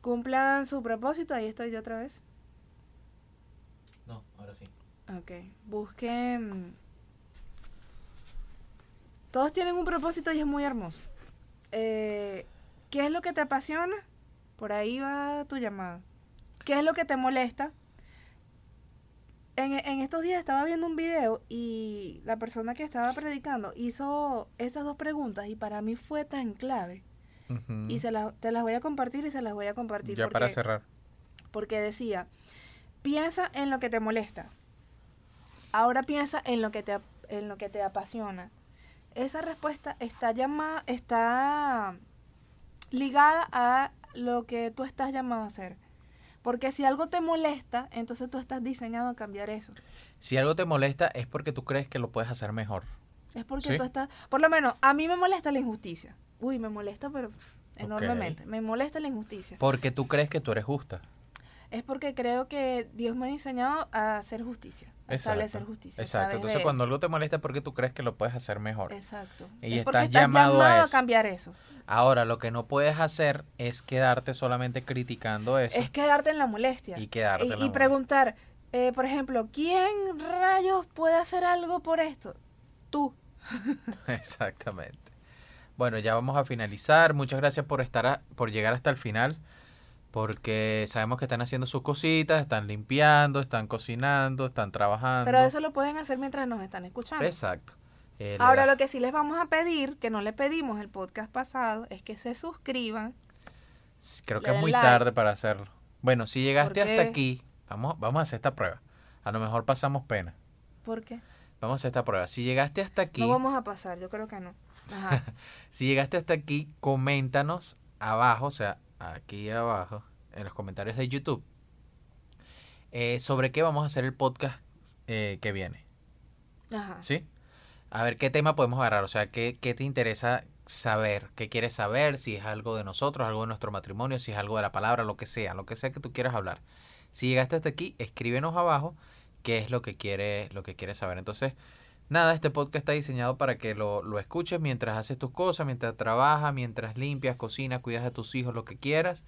S1: Cumplan su propósito. Ahí estoy yo otra vez. Ok. Busquen. Todos tienen un propósito y es muy hermoso. Eh, ¿Qué es lo que te apasiona? Por ahí va tu llamada. ¿Qué es lo que te molesta? En, en estos días estaba viendo un video y la persona que estaba predicando hizo esas dos preguntas y para mí fue tan clave. Y se las, te las voy a compartir y se las voy a compartir.
S2: ya para cerrar.
S1: porque decía, piensa en lo que te molesta. Ahora piensa en lo que te, en lo que te apasiona. Esa respuesta está llamada, está ligada a lo que tú estás llamado a hacer. Porque si algo te molesta, entonces tú estás diseñado a cambiar eso.
S2: Si algo te molesta es porque tú crees que lo puedes hacer mejor.
S1: Es porque
S2: Sí.
S1: tú estás, por lo menos a mí me molesta la injusticia. Uy, me molesta, pero enormemente. Me molesta la injusticia.
S2: Porque tú crees que tú eres justa.
S1: Es porque creo que Dios me ha diseñado a hacer justicia, a establecer justicia. a
S2: Exacto. Entonces
S1: de
S2: cuando algo te molesta es porque tú crees que lo puedes hacer mejor.
S1: Exacto.
S2: Y
S1: es
S2: estás
S1: estás
S2: llamado
S1: llamado,
S2: a
S1: a,
S2: eso.
S1: cambiar eso.
S2: Ahora, lo que no puedes hacer es quedarte solamente criticando eso.
S1: Es quedarte en la molestia.
S2: Y quedarte
S1: Y,
S2: en la
S1: y
S2: molestia.
S1: preguntar, eh, por ejemplo, ¿quién rayos puede hacer algo por esto? Tú. *laughs*
S2: Exactamente. Bueno, ya vamos a finalizar. Muchas gracias por estar a- por llegar hasta el final. Porque sabemos que están haciendo sus cositas, están limpiando, están cocinando, están trabajando.
S1: Pero eso lo pueden hacer mientras nos están escuchando.
S2: Exacto. Eh,
S1: Ahora
S2: da-
S1: lo que sí les vamos a pedir, que no le pedimos el podcast pasado, es que se suscriban.
S2: Creo que es muy
S1: like.
S2: tarde para hacerlo. Bueno, si llegaste
S1: ¿Por
S2: hasta aquí, vamos, vamos a hacer esta prueba. A lo mejor pasamos pena.
S1: ¿Por qué?
S2: Vamos a hacer esta prueba. Si llegaste hasta aquí,
S1: No vamos a pasar, yo creo que no. Ajá. *laughs*
S2: si llegaste hasta aquí, coméntanos abajo, o sea, aquí abajo, en los comentarios de YouTube, eh, sobre qué vamos a hacer el podcast eh, que viene.
S1: Ajá.
S2: ¿Sí? A ver qué tema podemos agarrar, o sea, qué, qué te interesa saber, qué quieres saber, si es algo de nosotros, algo de nuestro matrimonio, si es algo de la palabra, lo que sea, lo que sea que tú quieras hablar. Si llegaste hasta aquí, escríbenos abajo qué es lo que quieres, lo que quieres saber. Entonces, nada, este podcast está diseñado para que lo, lo escuches mientras haces tus cosas, mientras trabajas, mientras limpias, cocinas, cuidas de tus hijos, lo que quieras.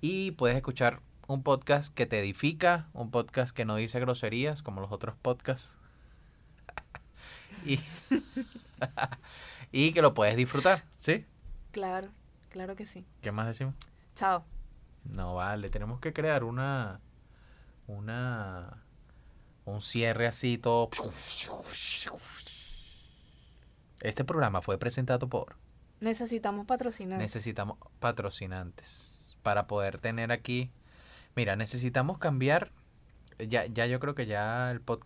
S2: Y puedes escuchar un podcast que te edifica, un podcast que no dice groserías, como los otros podcasts. *laughs* y, *laughs* y que lo puedes disfrutar, ¿sí?
S1: Claro, claro que sí.
S2: ¿Qué más decimos?
S1: Chao.
S2: No vale, tenemos que crear una una un cierre así todo. Este programa fue presentado por
S1: Necesitamos patrocinar.
S2: necesitamos patrocinantes para poder tener aquí. Mira, necesitamos cambiar ya ya yo creo que ya el podcast